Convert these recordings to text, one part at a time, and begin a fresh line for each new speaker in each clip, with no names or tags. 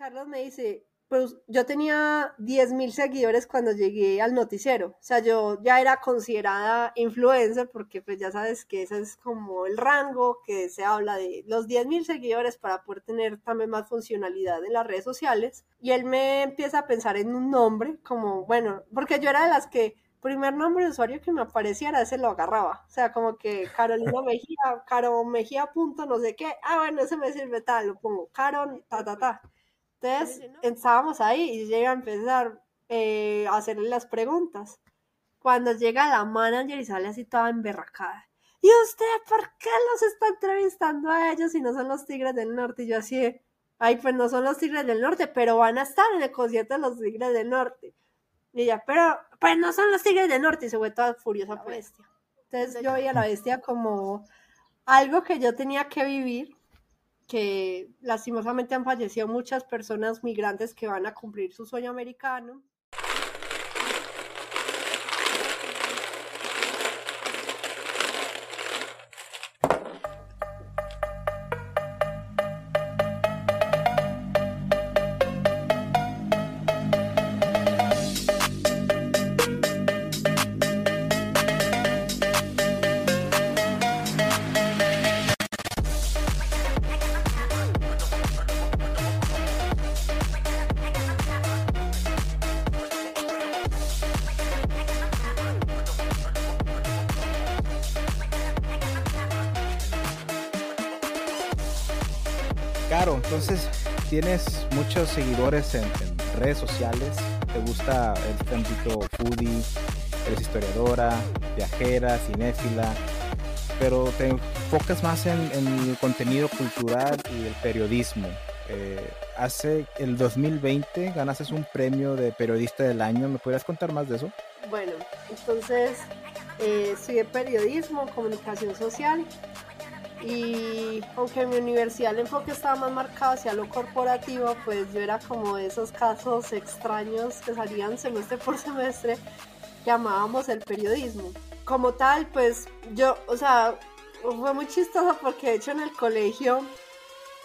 Carlos me dice, pues yo tenía 10 mil seguidores cuando llegué al noticiero. O sea, yo ya era considerada influencer porque pues ya sabes que ese es como el rango que se habla de los 10 mil seguidores para poder tener también más funcionalidad en las redes sociales. Y él me empieza a pensar en un nombre como, bueno, porque yo era de las que primer nombre de usuario que me apareciera, ese lo agarraba. O sea, como que Carolina Mejía, Caro Mejía punto no sé qué. Ah, bueno, ese me sirve tal, lo pongo. Caro, ta, ta, ta. Entonces, estábamos ahí y llega a empezar eh, a hacerle las preguntas. Cuando llega la manager y sale así toda emberracada. ¿Y usted por qué los está entrevistando a ellos si no son los Tigres del Norte? Y yo así, ay, pues no son los Tigres del Norte, pero van a estar en el concierto de los Tigres del Norte. Y ella, pero, pues no son los Tigres del Norte. Y se fue toda furiosa la bestia. Entonces yo veía a la bestia como algo que yo tenía que vivir que lastimosamente han fallecido muchas personas migrantes que van a cumplir su sueño americano.
Tienes muchos seguidores en, redes sociales, te gusta el ámbito foodie, eres historiadora, viajera, cinéfila, pero te enfocas más en, el contenido cultural y el periodismo. Eh, hace el 2020 ganaste un premio de periodista del año, ¿me podrías contar más de eso?
Bueno, entonces eh, estudié periodismo, comunicación social y aunque en mi universidad el enfoque estaba más marcado hacia lo corporativo, pues yo era como esos casos extraños que salían semestre por semestre que amábamos el periodismo. Como tal, pues yo, o sea, fue muy chistoso porque de hecho en el colegio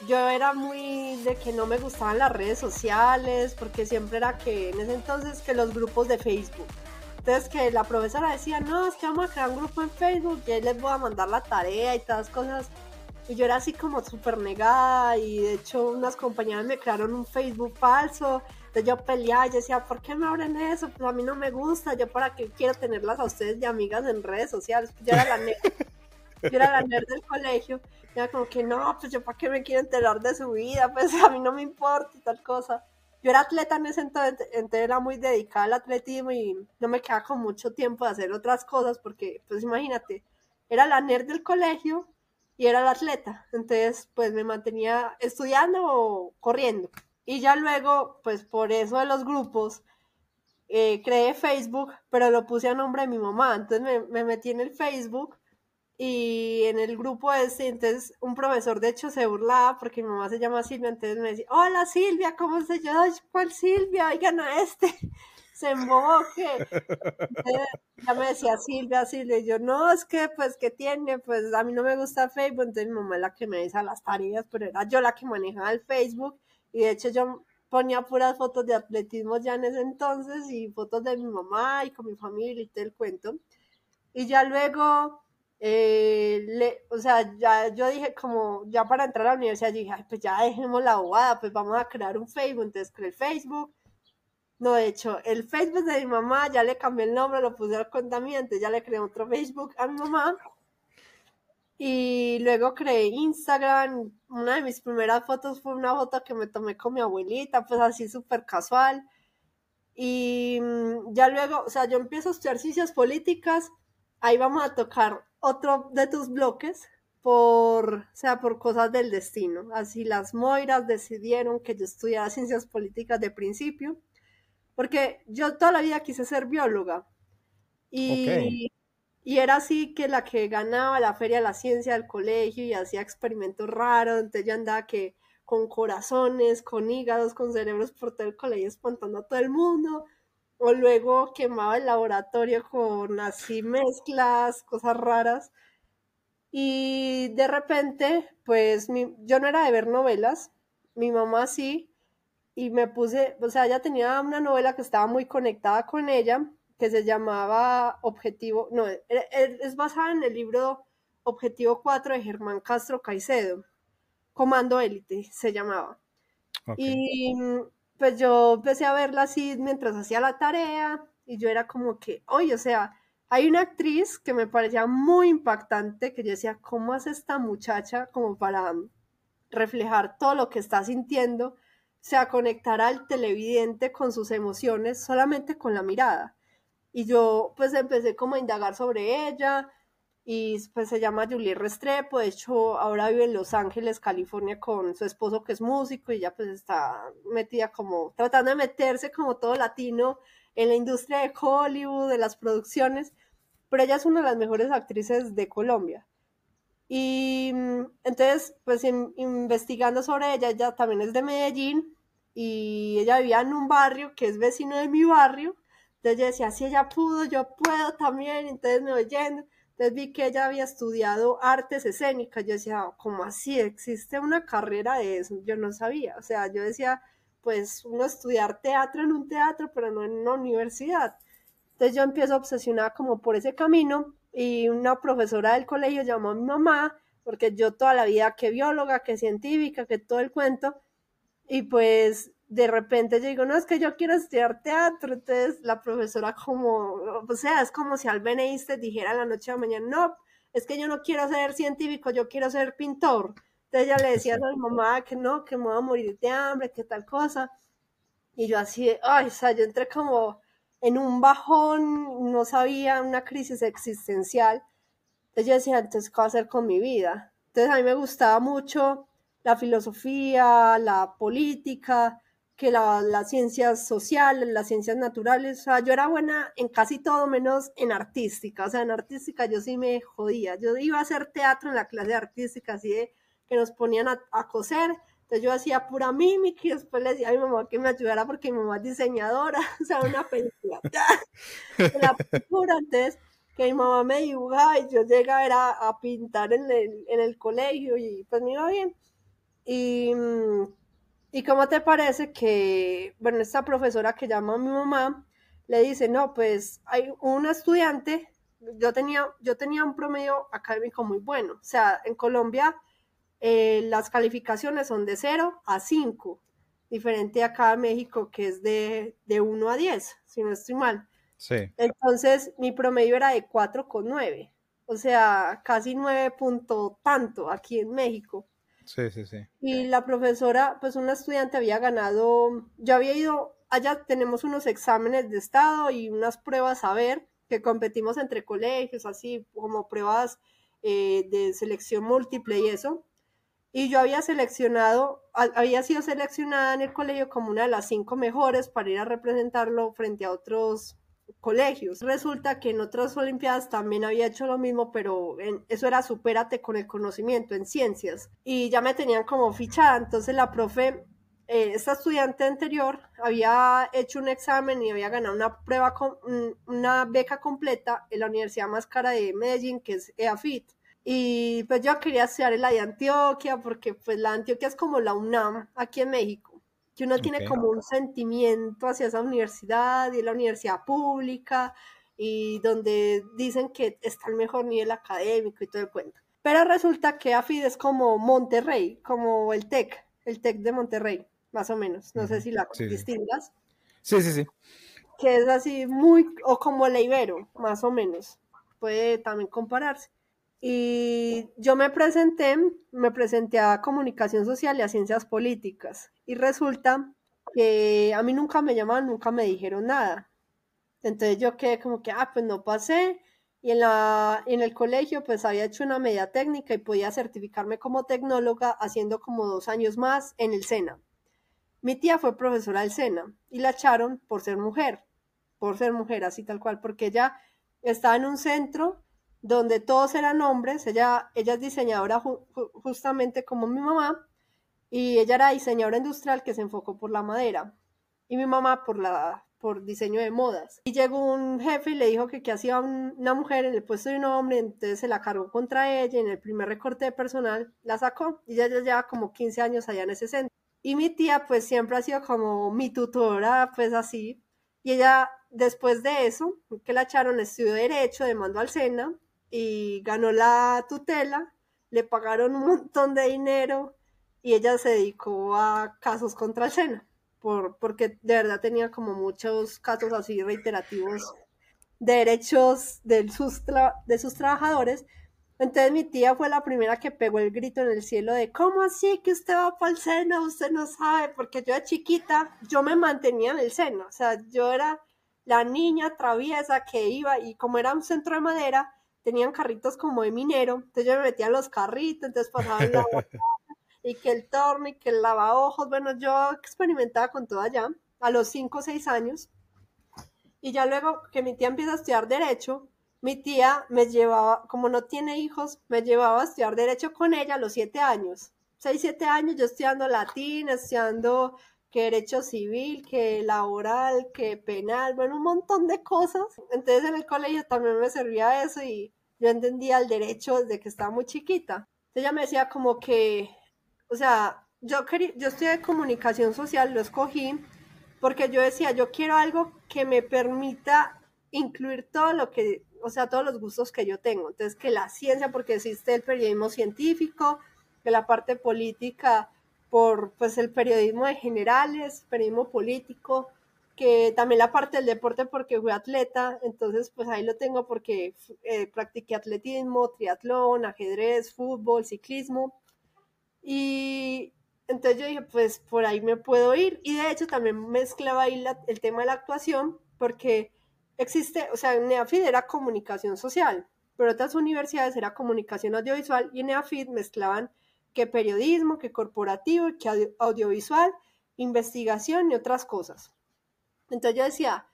yo era muy de que no me gustaban las redes sociales, porque siempre era que en ese entonces que los grupos de Facebook entonces que la profesora decía, no, es que vamos a crear un grupo en Facebook y ahí les voy a mandar la tarea y todas cosas. Y yo era así como súper negada y de hecho unas compañeras me crearon un Facebook falso. Entonces yo peleaba y decía, ¿por qué me abren eso? Pues a mí no me gusta, yo para qué quiero tenerlas a ustedes de amigas en redes sociales. Yo era la nerd, yo era la nerd del colegio. Y era como que no, pues yo para qué me quiero enterar de su vida, pues a mí no me importa y tal cosa yo era atleta en ese entonces, entonces era muy dedicada al atletismo y no me quedaba con mucho tiempo de hacer otras cosas porque, pues imagínate, era la nerd del colegio y era la atleta, entonces pues me mantenía estudiando o corriendo. Y ya luego, pues por eso de los grupos, eh, creé Facebook, pero lo puse a nombre de mi mamá, entonces me, me metí en el Facebook y en el grupo ese, entonces un profesor de hecho se burlaba porque mi mamá se llama Silvia, entonces me decía, hola Silvia, ¿cómo se llama? ¿Cuál Silvia? Oigan a este, se emboque. ya me decía Silvia, Silvia, yo, no, es que pues, ¿qué tiene? Pues a mí no me gusta Facebook, entonces mi mamá es la que me dice las tareas, pero era yo la que manejaba el Facebook, y de hecho yo ponía puras fotos de atletismo ya en ese entonces, y fotos de mi mamá y con mi familia y todo el cuento. Y ya luego eh, le, o sea, ya yo dije como, ya para entrar a la universidad, dije, pues ya dejemos la bobada, pues vamos a crear un Facebook, entonces creé el Facebook. No, de hecho, el Facebook de mi mamá ya le cambié el nombre, lo puse al contamiento, ya le creé otro Facebook a mi mamá. Y luego creé Instagram. Una de mis primeras fotos fue una foto que me tomé con mi abuelita, pues así súper casual. Y mm, ya luego, o sea, yo empiezo a estudiar ciencias políticas. Ahí vamos a tocar otro de tus bloques por, sea, por cosas del destino. Así las Moiras decidieron que yo estudiara ciencias políticas de principio, porque yo toda la vida quise ser bióloga. Y, y era así que la que ganaba la feria de la ciencia del colegio y hacía experimentos raros, entonces yo andaba que con corazones, con hígados, con cerebros por todo el colegio espantando a todo el mundo o luego quemaba el laboratorio con así mezclas, cosas raras. Y de repente, pues yo no era de ver novelas, mi mamá sí, y me puse, o sea, ella tenía una novela que estaba muy conectada con ella, que se llamaba Objetivo, no, e, e, es basada en el libro Objetivo 4 de Germán Castro Caicedo, Comando Élite se llamaba. Y pues yo empecé a verla así mientras hacía la tarea y yo era como que, oye, o sea, hay una actriz que me parecía muy impactante, que yo decía, ¿cómo hace esta muchacha como para reflejar todo lo que está sintiendo? O sea, conectar al televidente con sus emociones solamente con la mirada. Y yo pues empecé como a indagar sobre ella y pues se llama Julie Restrepo, de hecho ahora vive en Los Ángeles, California con su esposo que es músico y ya pues está metida como tratando de meterse como todo latino en la industria de Hollywood, de las producciones, pero ella es una de las mejores actrices de Colombia. Y entonces, pues investigando sobre ella, ella también es de Medellín y ella vivía en un barrio que es vecino de mi barrio. Entonces yo decía, si ella pudo, yo puedo también. Entonces me oyendo. Entonces vi que ella había estudiado artes escénicas. Yo decía, ¿cómo así? ¿Existe una carrera de eso? Yo no sabía. O sea, yo decía, pues uno estudiar teatro en un teatro, pero no en una universidad. Entonces yo empiezo obsesionada como por ese camino y una profesora del colegio llamó a mi mamá, porque yo toda la vida que bióloga, que científica, que todo el cuento, y pues de repente yo digo, no, es que yo quiero estudiar teatro, entonces la profesora como, o sea, es como si Albert Einstein dijera la noche a la mañana, no, es que yo no quiero ser científico, yo quiero ser pintor. Entonces ella le decía a mi mamá que no, que me voy a morir de hambre, que tal cosa. Y yo así, ay, o sea, yo entré como en un bajón, no sabía, una crisis existencial. Entonces yo decía, entonces, ¿qué voy a hacer con mi vida? Entonces a mí me gustaba mucho la filosofía, la política, que las ciencias sociales, las ciencias naturales, o sea, yo era buena en casi todo menos en artística, o sea, en artística yo sí me jodía, yo iba a hacer teatro en la clase de artística, así de que nos ponían a, coser. Entonces yo hacía pura mímica y después le decía a mi mamá que me ayudara porque mi mamá es diseñadora, o sea, una película. la pintura, entonces que mi mamá me dibujaba y yo llegaba era a pintar en el, en el colegio y pues me iba bien. Y, y cómo te parece que, bueno, esta profesora que llama a mi mamá le dice, no, pues hay una estudiante, yo tenía, yo tenía un promedio académico muy bueno, o sea, en Colombia eh, las calificaciones son de 0 a 5, diferente acá en México que es de, de 1 a 10, si no estoy mal.
Sí.
Entonces mi promedio era de 4,9, o sea, casi 9 punto tanto aquí en México.
Sí, sí, sí.
Y la profesora, pues una estudiante había ganado, yo había ido, allá tenemos unos exámenes de estado y unas pruebas a ver, que competimos entre colegios, así como pruebas eh, de selección múltiple y eso y yo había seleccionado, había sido seleccionada en el colegio como una de las cinco mejores para ir a representarlo frente a otros colegios. Resulta que en otras Olimpiadas también había hecho lo mismo, pero eso era supérate con el conocimiento en ciencias. Y ya me tenían como fichada, entonces la profe, eh, esta estudiante anterior, había hecho un examen y había ganado una prueba, con, una beca completa en la universidad más cara de Medellín, que es EAFIT. Y pues yo quería estudiar en la de Antioquia, porque pues la Antioquia es como la UNAM aquí en México, que uno tiene como un sentimiento hacia esa universidad y la universidad pública y donde dicen que está el mejor nivel académico y todo el cuento. Pero resulta que AFID es como Monterrey, como el TEC, el TEC de Monterrey, más o menos. No sé si la distingas.
Sí, sí, sí.
Que es así muy, o como el Ibero, más o menos. Puede también compararse. Y yo me presenté, me presenté a comunicación social y a ciencias políticas. Y resulta que a mí nunca me llamaron, nunca me dijeron nada. Entonces yo quedé como que, ah, pues no pasé. Y en, la, en el colegio pues había hecho una media técnica y podía certificarme como tecnóloga haciendo como dos años más en el SENA. Mi tía fue profesora del SENA y la echaron por ser mujer, por ser mujer así tal cual, porque ella estaba en un centro donde todos eran hombres, ella, ella es diseñadora justamente como mi mamá, y ella era diseñadora industrial que se enfocó por la madera, y mi mamá por, la, por diseño de modas. Y llegó un jefe y le dijo que qué hacía una mujer en el puesto de un hombre, entonces se la cargó contra ella, y en el primer recorte de personal la sacó, y ella ya lleva como 15 años allá en ese centro. Y mi tía pues siempre ha sido como mi tutora, pues así. Y ella después de eso, que la echaron, estudió derecho, demandó al Sena y ganó la tutela, le pagaron un montón de dinero y ella se dedicó a casos contra el Sena, por, porque de verdad tenía como muchos casos así reiterativos de derechos de sus, de sus trabajadores. Entonces mi tía fue la primera que pegó el grito en el cielo de ¿cómo así que usted va para el seno? Usted no sabe, porque yo de chiquita, yo me mantenía en el seno, o sea, yo era la niña traviesa que iba y como era un centro de madera, tenían carritos como de minero, entonces yo me metía en los carritos, entonces pasaba la y que el torno y que el lavaojos, bueno, yo experimentaba con todo allá a los 5 o 6 años y ya luego que mi tía empieza a estudiar derecho, mi tía me llevaba, como no tiene hijos, me llevaba a estudiar derecho con ella a los 7 años. 6, 7 años yo estudiando latín, estudiando que derecho civil, que laboral, que penal, bueno, un montón de cosas. Entonces en el colegio también me servía eso y yo entendía el derecho desde que estaba muy chiquita. Entonces ella me decía como que, o sea, yo, quería, yo estudié comunicación social, lo escogí porque yo decía, yo quiero algo que me permita incluir todo lo que, o sea, todos los gustos que yo tengo. Entonces, que la ciencia, porque existe el periodismo científico, que la parte política por pues el periodismo de generales, periodismo político, que también la parte del deporte porque fui atleta, entonces pues ahí lo tengo porque eh, practiqué atletismo, triatlón, ajedrez, fútbol, ciclismo. Y entonces yo dije, pues por ahí me puedo ir. Y de hecho también mezclaba ahí el tema de la actuación porque existe, o sea, NEAFID era comunicación social, pero otras universidades era comunicación audiovisual y en NEAFID mezclaban que periodismo, que corporativo, que audiovisual, investigación y otras cosas. Entonces yo decía,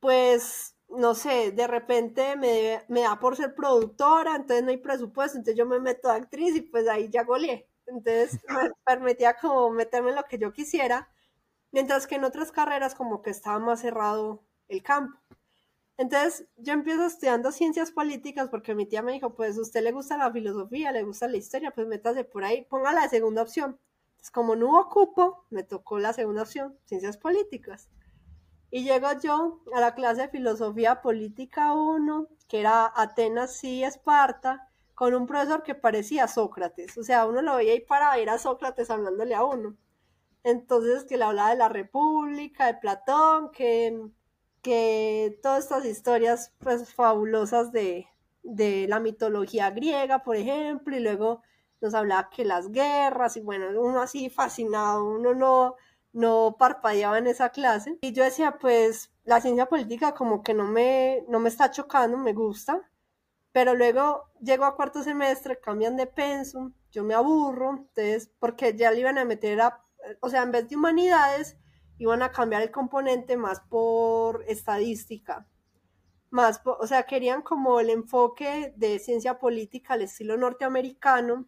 pues, no sé, de repente me, da por ser productora, entonces no hay presupuesto, entonces yo me meto a actriz y pues ahí ya goleé. Entonces me permitía como meterme en lo que yo quisiera, mientras que en otras carreras como que estaba más cerrado el campo. Entonces yo empiezo estudiando ciencias políticas porque mi tía me dijo, pues a usted le gusta la filosofía, le gusta la historia, pues métase por ahí, ponga la segunda opción. Entonces como no hubo cupo, me tocó la segunda opción, ciencias políticas. Y llego yo a la clase de filosofía política 1, que era Atenas y Esparta, con un profesor que parecía Sócrates. O sea, uno lo veía ahí para a Sócrates hablándole a uno. Entonces, que le hablaba de la República, de Platón, que que todas estas historias pues fabulosas de, la mitología griega, por ejemplo, y luego nos hablaba que las guerras, y bueno, uno así fascinado, uno no, no parpadeaba en esa clase. Y yo decía, pues la ciencia política como que no me, no me está chocando, me gusta, pero luego llego a cuarto semestre, cambian de pensum, yo me aburro, entonces, porque ya le iban a meter a, o sea, en vez de humanidades, iban a cambiar el componente más por estadística, más, o sea, querían como el enfoque de ciencia política al estilo norteamericano,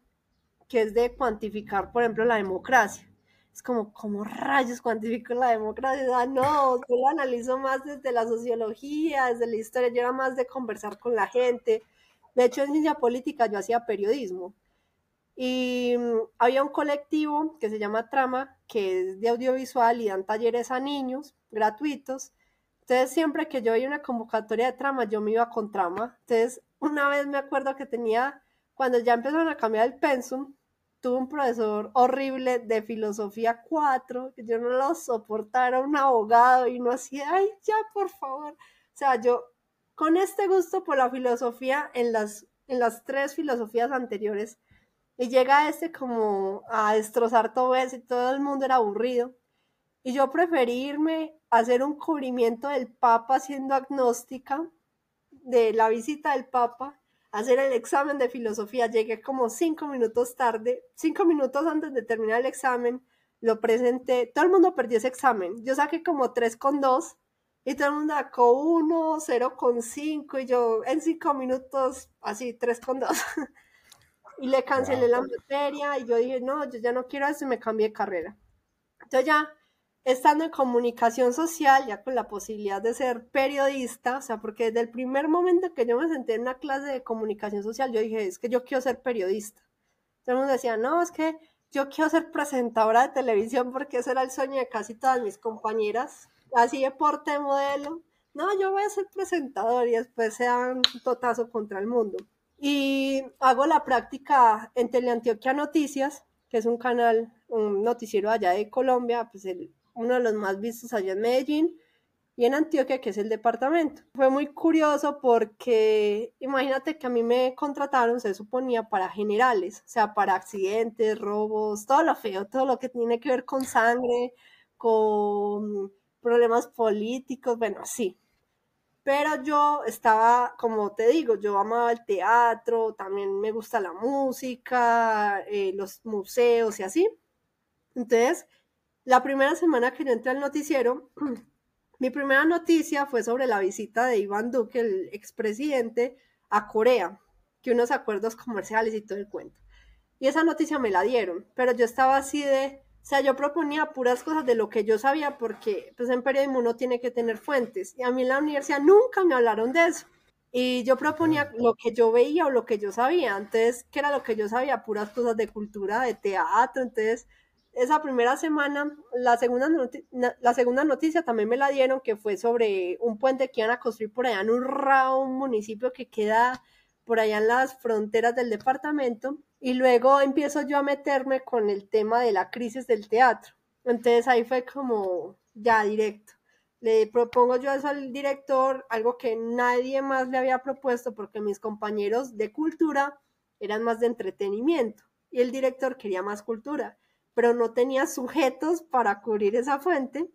que es de cuantificar, por ejemplo, la democracia. Es como, ¿cómo rayos cuantifico la democracia? Ah, no, yo lo analizo más desde la sociología, desde la historia, yo era más de conversar con la gente. De hecho, en ciencia política yo hacía periodismo. Y mm, había un colectivo que se llama Trama, que es de audiovisual y dan talleres a niños gratuitos. Entonces, siempre que yo veía una convocatoria de Trama, yo me iba con Trama. Entonces, una vez me acuerdo que tenía, cuando ya empezaron a cambiar el pensum, tuve un profesor horrible de filosofía 4, que yo no lo soportaba, un abogado y no hacía, ay, ya, por favor. O sea, yo con este gusto por la filosofía en las, en las tres filosofías anteriores, y llega este como a destrozar todo eso y todo el mundo era aburrido. Y yo preferí irme a hacer un cubrimiento del Papa siendo agnóstica de la visita del Papa, hacer el examen de filosofía. Llegué como cinco minutos tarde, cinco minutos antes de terminar el examen, lo presenté. Todo el mundo perdió ese examen. Yo saqué como tres con dos y todo el mundo sacó uno, cero con cinco y yo en cinco minutos así, tres con dos. y le cancelé la materia y yo dije, no, yo ya no quiero eso y me cambié de carrera. Entonces ya estando en comunicación social, ya con la posibilidad de ser periodista, o sea, porque desde el primer momento que yo me senté en una clase de comunicación social, yo dije, es que yo quiero ser periodista. El mundo decía, no, es que yo quiero ser presentadora de televisión porque ese era el sueño de casi todas mis compañeras, así deporte, modelo. No, yo voy a ser presentador y después se dan un totazo contra el mundo. Y hago la práctica en Teleantioquia Noticias, que es un canal, un noticiero allá de Colombia, pues el, uno de los más vistos allá en Medellín y en Antioquia, que es el departamento. Fue muy curioso porque imagínate que a mí me contrataron, se suponía, para generales, o sea, para accidentes, robos, todo lo feo, todo lo que tiene que ver con sangre, con problemas políticos, bueno, sí. Pero yo estaba, como te digo, yo amaba el teatro, también me gusta la música, eh, los museos y así. Entonces, la primera semana que yo entré al noticiero, Mi primera noticia fue sobre la visita de Iván Duque, el expresidente, a Corea, que unos acuerdos comerciales y todo el cuento. Y esa noticia me la dieron, pero yo estaba así de, o sea, yo proponía puras cosas de lo que yo sabía porque pues en periodismo uno tiene que tener fuentes y a mí en la universidad nunca me hablaron de eso. Y yo proponía lo que yo veía o lo que yo sabía. Entonces, ¿qué era lo que yo sabía? Puras cosas de cultura, de teatro. Entonces, esa primera semana, la segunda, la segunda noticia también me la dieron, que fue sobre un puente que iban a construir por allá en Urrao, un municipio que queda por allá en las fronteras del departamento. Y luego empiezo yo a meterme con el tema de la crisis del teatro. Entonces ahí fue como ya directo. Le propongo yo eso al director, algo que nadie más le había propuesto porque mis compañeros de cultura eran más de entretenimiento y el director quería más cultura pero no tenía sujetos para cubrir esa fuente.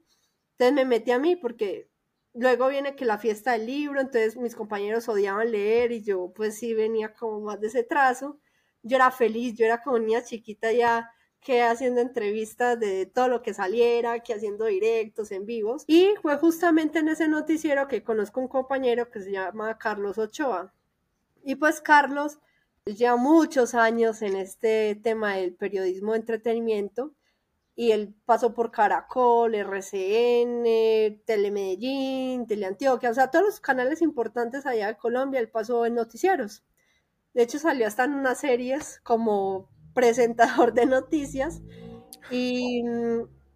Entonces me metí a mí porque luego viene que la fiesta del libro, entonces mis compañeros odiaban leer y yo pues sí venía como más de ese trazo. Yo era feliz, yo era como niña chiquita ya que haciendo entrevistas de todo lo que saliera, que haciendo directos en vivos. Y fue justamente en ese noticiero que conozco un compañero que se llama Carlos Ochoa. Y pues Carlos ya muchos años en este tema del periodismo de entretenimiento y él pasó por Caracol, RCN, Telemedellín, Teleantioquia, o sea, todos los canales importantes allá de Colombia, él pasó en noticieros. De hecho, salió hasta en unas series como presentador de noticias y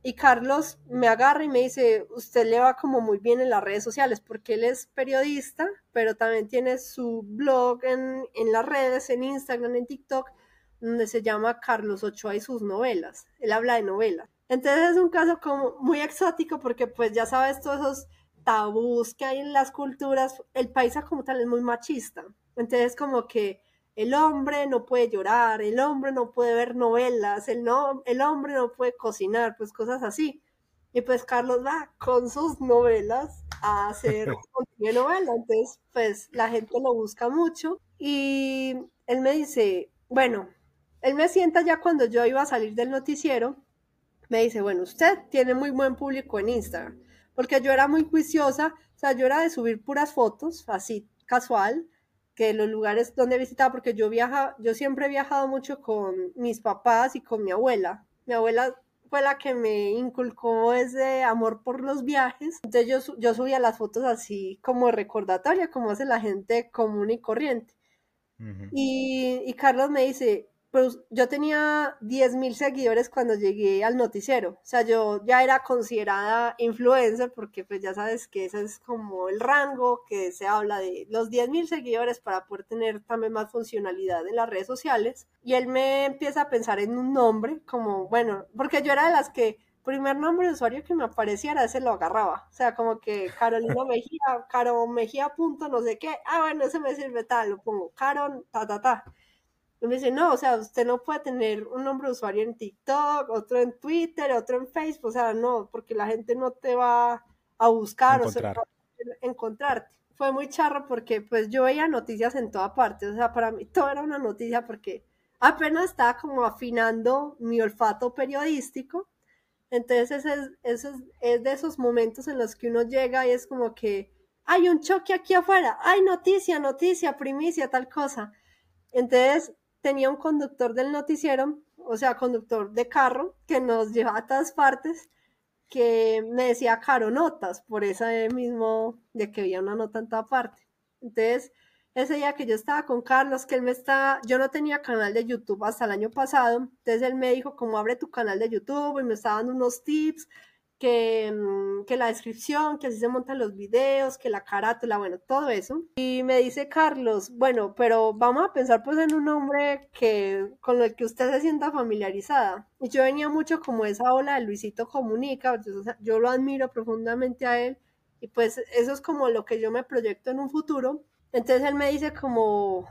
y Carlos me agarra y me dice, usted le va como muy bien en las redes sociales, porque él es periodista, pero también tiene su blog en, las redes, en Instagram, en TikTok, donde se llama Carlos Ochoa y sus novelas. Él habla de novelas. Entonces es un caso como muy exótico porque pues ya sabes todos esos tabús que hay en las culturas. El país como tal es muy machista. Entonces como que el hombre no puede llorar, el hombre no puede ver novelas, el, no, el hombre no puede cocinar, pues cosas así. Y pues Carlos va con sus novelas a hacer una novela, entonces pues la gente lo busca mucho y él me dice, bueno, él me sienta ya cuando yo iba a salir del noticiero, me dice, bueno, usted tiene muy buen público en Instagram, porque yo era muy juiciosa, o sea, yo era de subir puras fotos, así casual, que los lugares donde visitaba, porque yo viaja, yo siempre he viajado mucho con mis papás y con mi abuela. Mi abuela fue la que me inculcó ese amor por los viajes. Entonces yo, yo subía las fotos así como recordatoria, como hace la gente común y corriente. y, y Carlos me dice, pues yo tenía 10.000 seguidores cuando llegué al noticiero. O sea, yo ya era considerada influencer porque pues ya sabes que ese es como el rango que se habla de los 10.000 seguidores para poder tener también más funcionalidad en las redes sociales. Y él me empieza a pensar en un nombre como, bueno, porque yo era de las que primer nombre de usuario que me apareciera, ese lo agarraba. O sea, como que Carolina Mejía, Caro Mejía punto no sé qué. Ah, bueno, ese me sirve tal, lo pongo. Caro, ta, ta, ta. Y me dice, no, o sea, usted no puede tener un nombre de usuario en TikTok, otro en Twitter, otro en Facebook, o sea, no, porque la gente no te va a buscar o sea, encontrarte. Fue muy charro porque pues yo veía noticias en toda parte, o sea, para mí todo era una noticia porque apenas estaba como afinando mi olfato periodístico. Entonces ese es, es de esos momentos en los que uno llega y es como que hay un choque aquí afuera, hay noticia, noticia, primicia, tal cosa. Entonces tenía un conductor del noticiero, o sea, conductor de carro, que nos llevaba a todas partes, que me decía caro notas, por esa mismo de que había una nota en toda parte. Entonces, ese día que yo estaba con Carlos, que él me está, yo no tenía canal de YouTube hasta el año pasado, entonces él me dijo como abre tu canal de YouTube y me estaba dando unos tips, que, mm, que la descripción, que así se montan los videos, que la carátula, bueno, todo eso. Y me dice Carlos, bueno, pero vamos a pensar pues en un hombre que, con el que usted se sienta familiarizada. Y yo venía mucho como esa ola de Luisito Comunica, yo, lo admiro profundamente a él y pues eso es como lo que yo me proyecto en un futuro. Entonces él me dice como,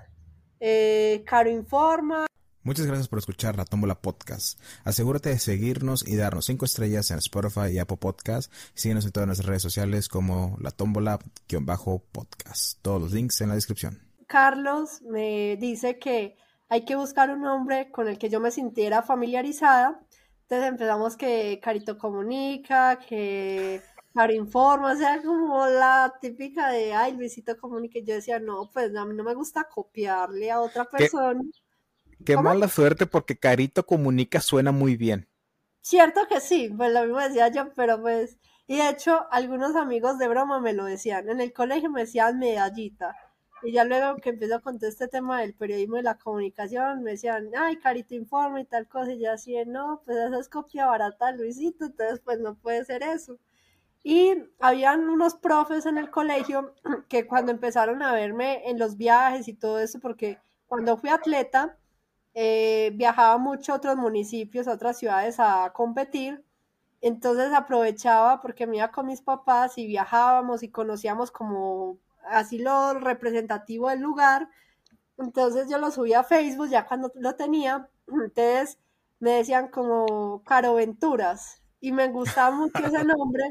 eh, Caro informa.
Muchas gracias por escuchar La Tómbola Podcast. Asegúrate de seguirnos y darnos 5 estrellas en Spotify y Apple Podcast. Síguenos en todas nuestras redes sociales como La Tómbola-podcast. Todos los links en la descripción.
Carlos me dice que hay que buscar un hombre con el que yo me sintiera familiarizada. Entonces empezamos que Carito comunica, que Caro informa, o sea, como la típica de, ay, Luisito comunica. Yo decía, no, pues a mí no me gusta copiarle a otra persona.
Qué mala suerte porque Carito comunica suena muy bien.
Cierto que sí, pues lo mismo decía yo, pero pues, y de hecho algunos amigos de broma me lo decían, en el colegio me decían medallita, y ya luego que empezó a contar este tema del periodismo y la comunicación, me decían, ay, Carito informa y tal cosa, y yo así, no, pues eso es copia barata Luisito, entonces pues no puede ser eso. Y habían unos profes en el colegio que cuando empezaron a verme en los viajes y todo eso, porque cuando fui atleta, eh, viajaba mucho a otros municipios, a otras ciudades a competir. Entonces aprovechaba porque me iba con mis papás y viajábamos y conocíamos como así lo representativo del lugar. Entonces yo lo subía a Facebook ya cuando lo tenía. Entonces me decían como Caro Venturas y me gustaba mucho ese nombre.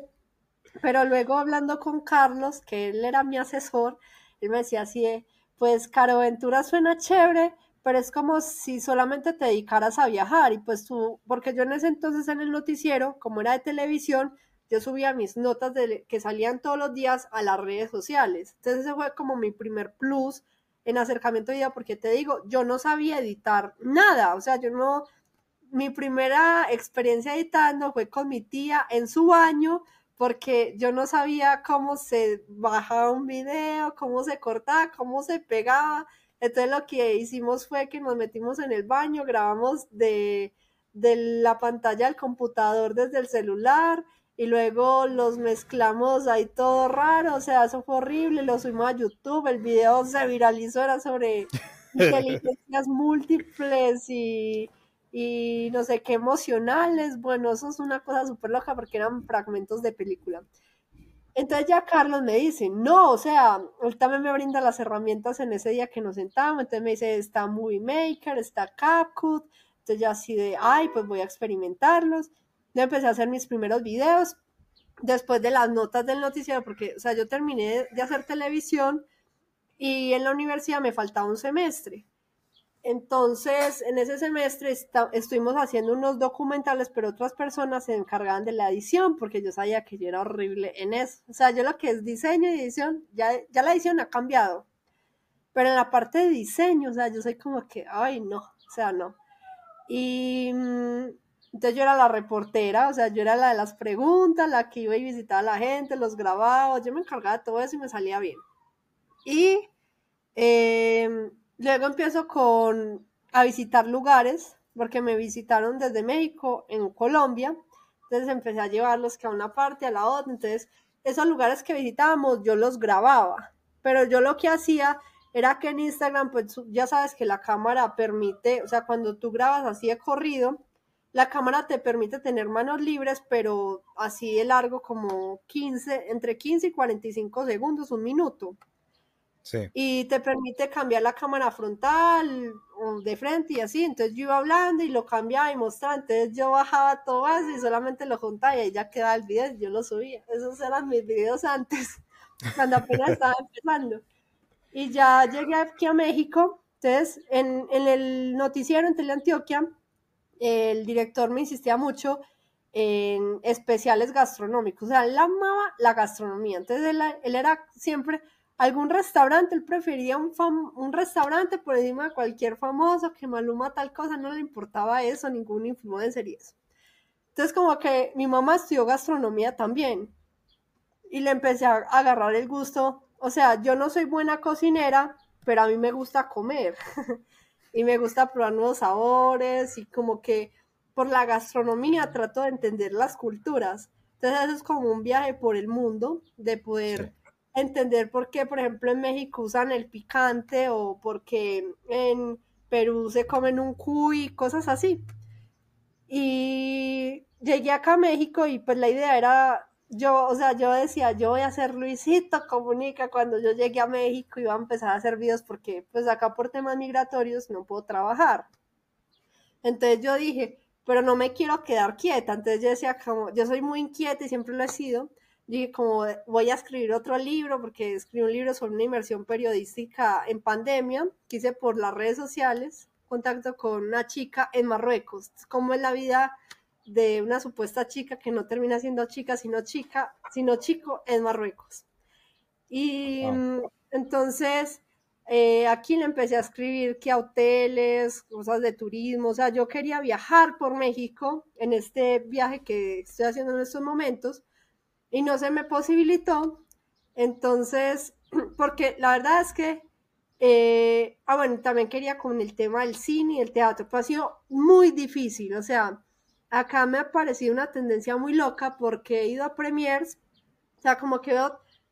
Pero luego hablando con Carlos, que él era mi asesor, él me decía así, pues Caro Venturas suena chévere, pero es como si solamente te dedicaras a viajar y pues tú, porque yo en ese entonces en el noticiero, como era de televisión, yo subía mis notas de, que salían todos los días a las redes sociales. Entonces ese fue como mi primer plus en acercamiento a vida, porque te digo, yo no sabía editar nada, o sea, yo no, mi primera experiencia editando fue con mi tía en su baño, porque yo no sabía cómo se bajaba un video, cómo se cortaba, cómo se pegaba. Entonces lo que hicimos fue que nos metimos en el baño, grabamos de, la pantalla del computador desde el celular y luego los mezclamos ahí todo raro, o sea, eso fue horrible, lo subimos a YouTube, el video se viralizó, era sobre inteligencias múltiples y, y no sé qué emocionales, bueno, eso es una cosa súper loca porque eran fragmentos de película. Entonces ya Carlos me dice, no, o sea, él también me brinda las herramientas en ese día que nos sentamos, entonces me dice, está Movie Maker, está CapCut, entonces ya así de, ay, pues voy a experimentarlos. Yo empecé a hacer mis primeros videos después de las notas del noticiero, porque, o sea, yo terminé de hacer televisión y en la universidad me faltaba un semestre. Entonces, en ese semestre estuvimos haciendo unos documentales, pero otras personas se encargaban de la edición, porque yo sabía que yo era horrible en eso. O sea, yo lo que es diseño y edición, ya, ya la edición ha cambiado. Pero en la parte de diseño, o sea, yo soy como que, ay, no, o sea, no. Y mm, entonces yo era la reportera, o sea, yo era la de las preguntas, la que iba y visitaba a la gente, los grababa, yo me encargaba de todo eso y me salía bien. Y eh, Luego empiezo con a visitar lugares, porque me visitaron desde México, en Colombia. Entonces empecé a llevarlos que a una parte, a la otra. Entonces, esos lugares que visitábamos, yo los grababa. Pero yo lo que hacía era que en Instagram, pues ya sabes que la cámara permite, o sea, cuando tú grabas así de corrido, la cámara te permite tener manos libres, pero así de largo como 15, entre 15 y 45 segundos, un minuto. Y te permite cambiar la cámara frontal o de frente y así. Entonces yo iba hablando y lo cambiaba y mostraba. Entonces yo bajaba todo eso y solamente lo juntaba y ahí ya quedaba el video y yo lo subía. Esos eran mis videos antes, cuando apenas estaba empezando. Y ya llegué aquí a México. Entonces, en, en el noticiero en Teleantioquia, el director me insistía mucho en especiales gastronómicos. O sea, él amaba la gastronomía. Entonces, él, él era siempre algún restaurante, él prefería un, un restaurante por encima de cualquier famoso, que Maluma tal cosa, no le importaba eso, ningún influencer y eso. Entonces como que mi mamá estudió gastronomía también y le empecé a agarrar el gusto, o sea, yo no soy buena cocinera, pero a mí me gusta comer y me gusta probar nuevos sabores y como que por la gastronomía trato de entender las culturas. Entonces eso es como un viaje por el mundo, de poder entender por qué, por ejemplo, en México usan el picante o por qué en Perú se comen un cuy, cosas así. Y llegué acá a México y pues la idea era, yo, o sea, yo decía, yo voy a hacer Luisito Comunica cuando yo llegué a México iba a empezar a hacer videos porque pues acá por temas migratorios no puedo trabajar. Entonces yo dije, pero no me quiero quedar quieta. Entonces yo decía, como, yo soy muy inquieta y siempre lo he sido. Dije, como voy a escribir otro libro, porque escribí un libro sobre una inmersión periodística en pandemia, que hice por las redes sociales, contacto con una chica en Marruecos. Cómo es la vida de una supuesta chica que no termina siendo chica, sino chica, sino chico en Marruecos. Y entonces eh, aquí le empecé a escribir que a hoteles, cosas de turismo, o sea, yo quería viajar por México en este viaje que estoy haciendo en estos momentos y no se me posibilitó. Entonces, porque la verdad es que, eh, ah, bueno, también quería con el tema del cine y el teatro, pero ha sido muy difícil, o sea, acá me ha parecido una tendencia muy loca porque he ido a premiers, o sea, como que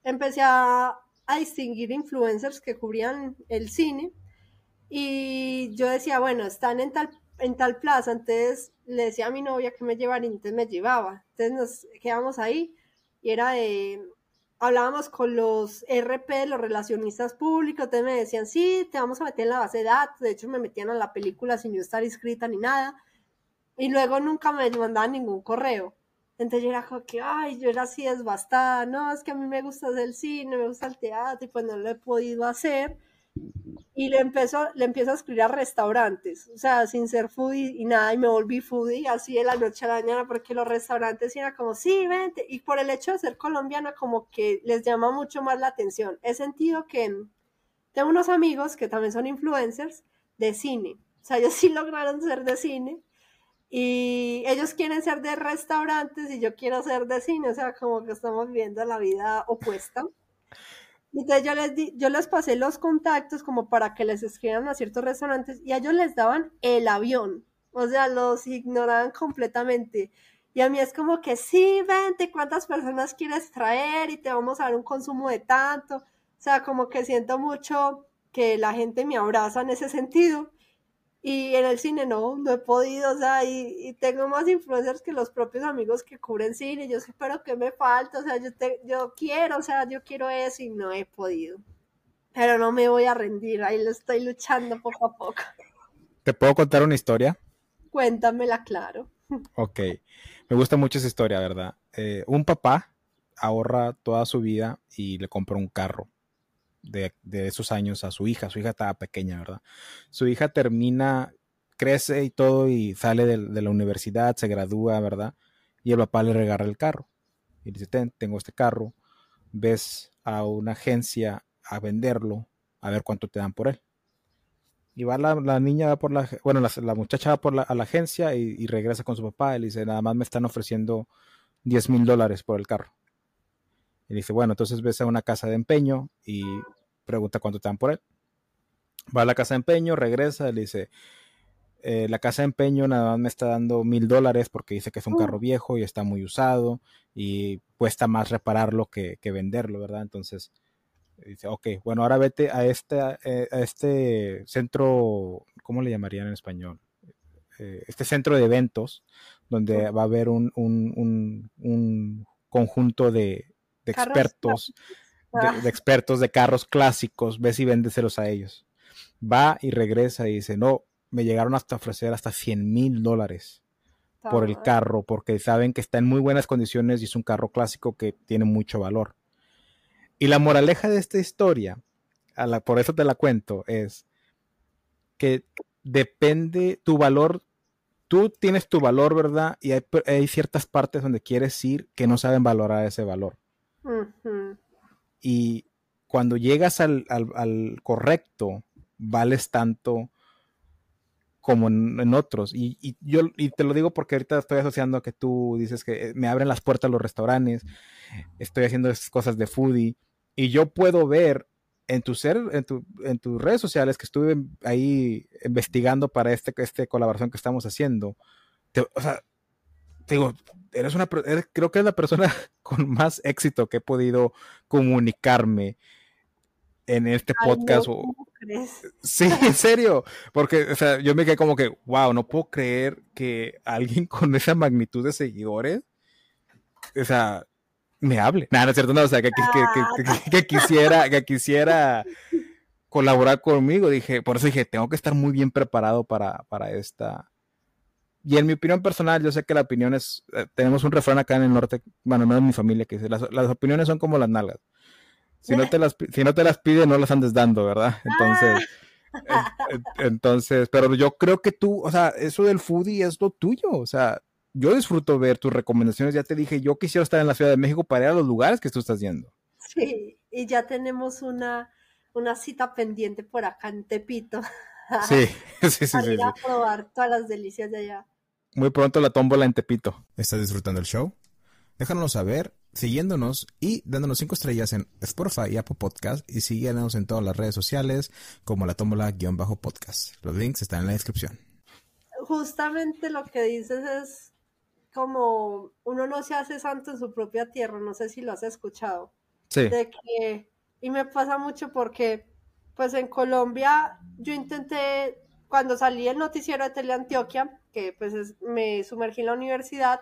empecé a a distinguir influencers que cubrían el cine y yo decía, bueno, están en tal, en tal plaza, entonces le decía a mi novia que me llevara y entonces me llevaba. Entonces nos quedamos ahí y era de, hablábamos con los RP, los relacionistas públicos, entonces me decían, sí, te vamos a meter en la base de datos, de hecho me metían a la película sin yo estar inscrita ni nada, y luego nunca me mandaban ningún correo. Entonces yo era como que, ay, yo era así desbastada, no, es que a mí me gusta el cine, me gusta el teatro, y pues no lo he podido hacer. Y le empiezo, le empiezo a escribir a restaurantes, o sea, sin ser foodie y nada, y me volví foodie así de la noche a la mañana, porque los restaurantes era como, sí, vente, y por el hecho de ser colombiana, como que les llama mucho más la atención. He sentido que tengo unos amigos que también son influencers de cine, o sea, ellos sí lograron ser de cine, y ellos quieren ser de restaurantes y yo quiero ser de cine, o sea, como que estamos viendo la vida opuesta. Entonces yo les, di, yo les pasé los contactos como para que les escriban a ciertos restaurantes y a ellos les daban el avión, o sea, los ignoraban completamente. Y a mí es como que sí, vente, ¿cuántas personas quieres traer? Y te vamos a dar un consumo de tanto. O sea, como que siento mucho que la gente me abraza en ese sentido. Y en el cine no, no he podido, o sea, y, tengo más influencers que los propios amigos que cubren cine. Yo sé, pero ¿qué me falta? O sea, yo, te, yo quiero, o sea, yo quiero eso y no he podido. Pero no me voy a rendir, ahí lo estoy luchando poco a poco.
¿Te puedo contar una historia?
Cuéntamela, claro.
Ok, me gusta mucho esa historia, ¿verdad? Eh, un papá ahorra toda su vida y le compra un carro de, esos años a su hija. Su hija estaba pequeña, ¿verdad? Su hija termina, crece y todo y sale de, la universidad, se gradúa, ¿verdad? Y el papá le regala el carro. Y dice, Ten, tengo este carro, ves a una agencia a venderlo, a ver cuánto te dan por él. Y va la, niña, va por la, bueno, la, muchacha va por la, a la agencia y, y, regresa con su papá y le dice, nada más me están ofreciendo 10 mil dólares por el carro. Y dice, bueno, entonces ves a una casa de empeño y pregunta cuánto te dan por él. Va a la casa de empeño, regresa, le dice, eh, la casa de empeño nada más me está dando mil dólares porque dice que es un mm. carro viejo y está muy usado y cuesta más repararlo que, venderlo, ¿verdad? Entonces dice, ok, bueno, ahora vete a este, eh, a este centro, ¿cómo le llamarían en español? Eh, este centro de eventos donde va a haber un, un conjunto de, de expertos. De, expertos de carros clásicos, ves y véndeselos a ellos. Va y regresa y dice, no, me llegaron hasta ofrecer hasta 100 mil dólares por el carro, porque saben que está en muy buenas condiciones y es un carro clásico que tiene mucho valor. Y la moraleja de esta historia, por eso te la cuento, es que depende tu valor, tú tienes tu valor, ¿verdad? Y hay, hay, ciertas partes donde quieres ir que no saben valorar ese valor. Y cuando llegas al, correcto, vales tanto como en, otros. Y, yo y te lo digo porque ahorita estoy asociando a que tú dices que me abren las puertas los restaurantes, estoy haciendo esas cosas de foodie, y yo puedo ver en tu ser, en, tu, en tus redes sociales que estuve ahí investigando para este, este colaboración que estamos haciendo, o sea, digo, eres una, creo que es la persona con más éxito que he podido comunicarme en este podcast. sí, en serio, porque o sea, yo me quedé como que, wow, no puedo creer que alguien con esa magnitud de seguidores, o sea, me hable. Nada, no es cierto, no, o sea, que, que, quisiera, que quisiera colaborar conmigo. Dije, por eso dije, tengo que estar muy bien preparado para, para esta. Y en mi opinión personal, yo sé que la opinión es, eh, tenemos un refrán acá en el norte, bueno, no en mi familia, que dice, las, opiniones son como las nalgas. Si no, te las, si no te las pide, no las andes dando, ¿verdad? Entonces, entonces, pero yo creo que tú, o sea, eso del foodie es lo tuyo, o sea, yo disfruto ver tus recomendaciones. Ya te dije, yo quisiera estar en la Ciudad de México para ir a los lugares que tú estás yendo.
Sí, y ya tenemos una, una cita pendiente por acá en Tepito.
Sí, sí, sí.
Para
ir
a probar todas las delicias de allá.
Muy pronto la tómbola en Tepito. ¿Estás disfrutando el show? Déjanos saber siguiéndonos y dándonos cinco estrellas en Spotify y Apple Podcast y síguenos en todas las redes sociales como la tómbola-podcast. Los links están en la descripción.
Justamente lo que dices es como uno no se hace santo en su propia tierra, no sé si lo has escuchado.
Sí.
De que, y me pasa mucho porque, pues en Colombia, yo intenté, cuando salí el noticiero de Teleantioquia, que pues me sumergí en la universidad,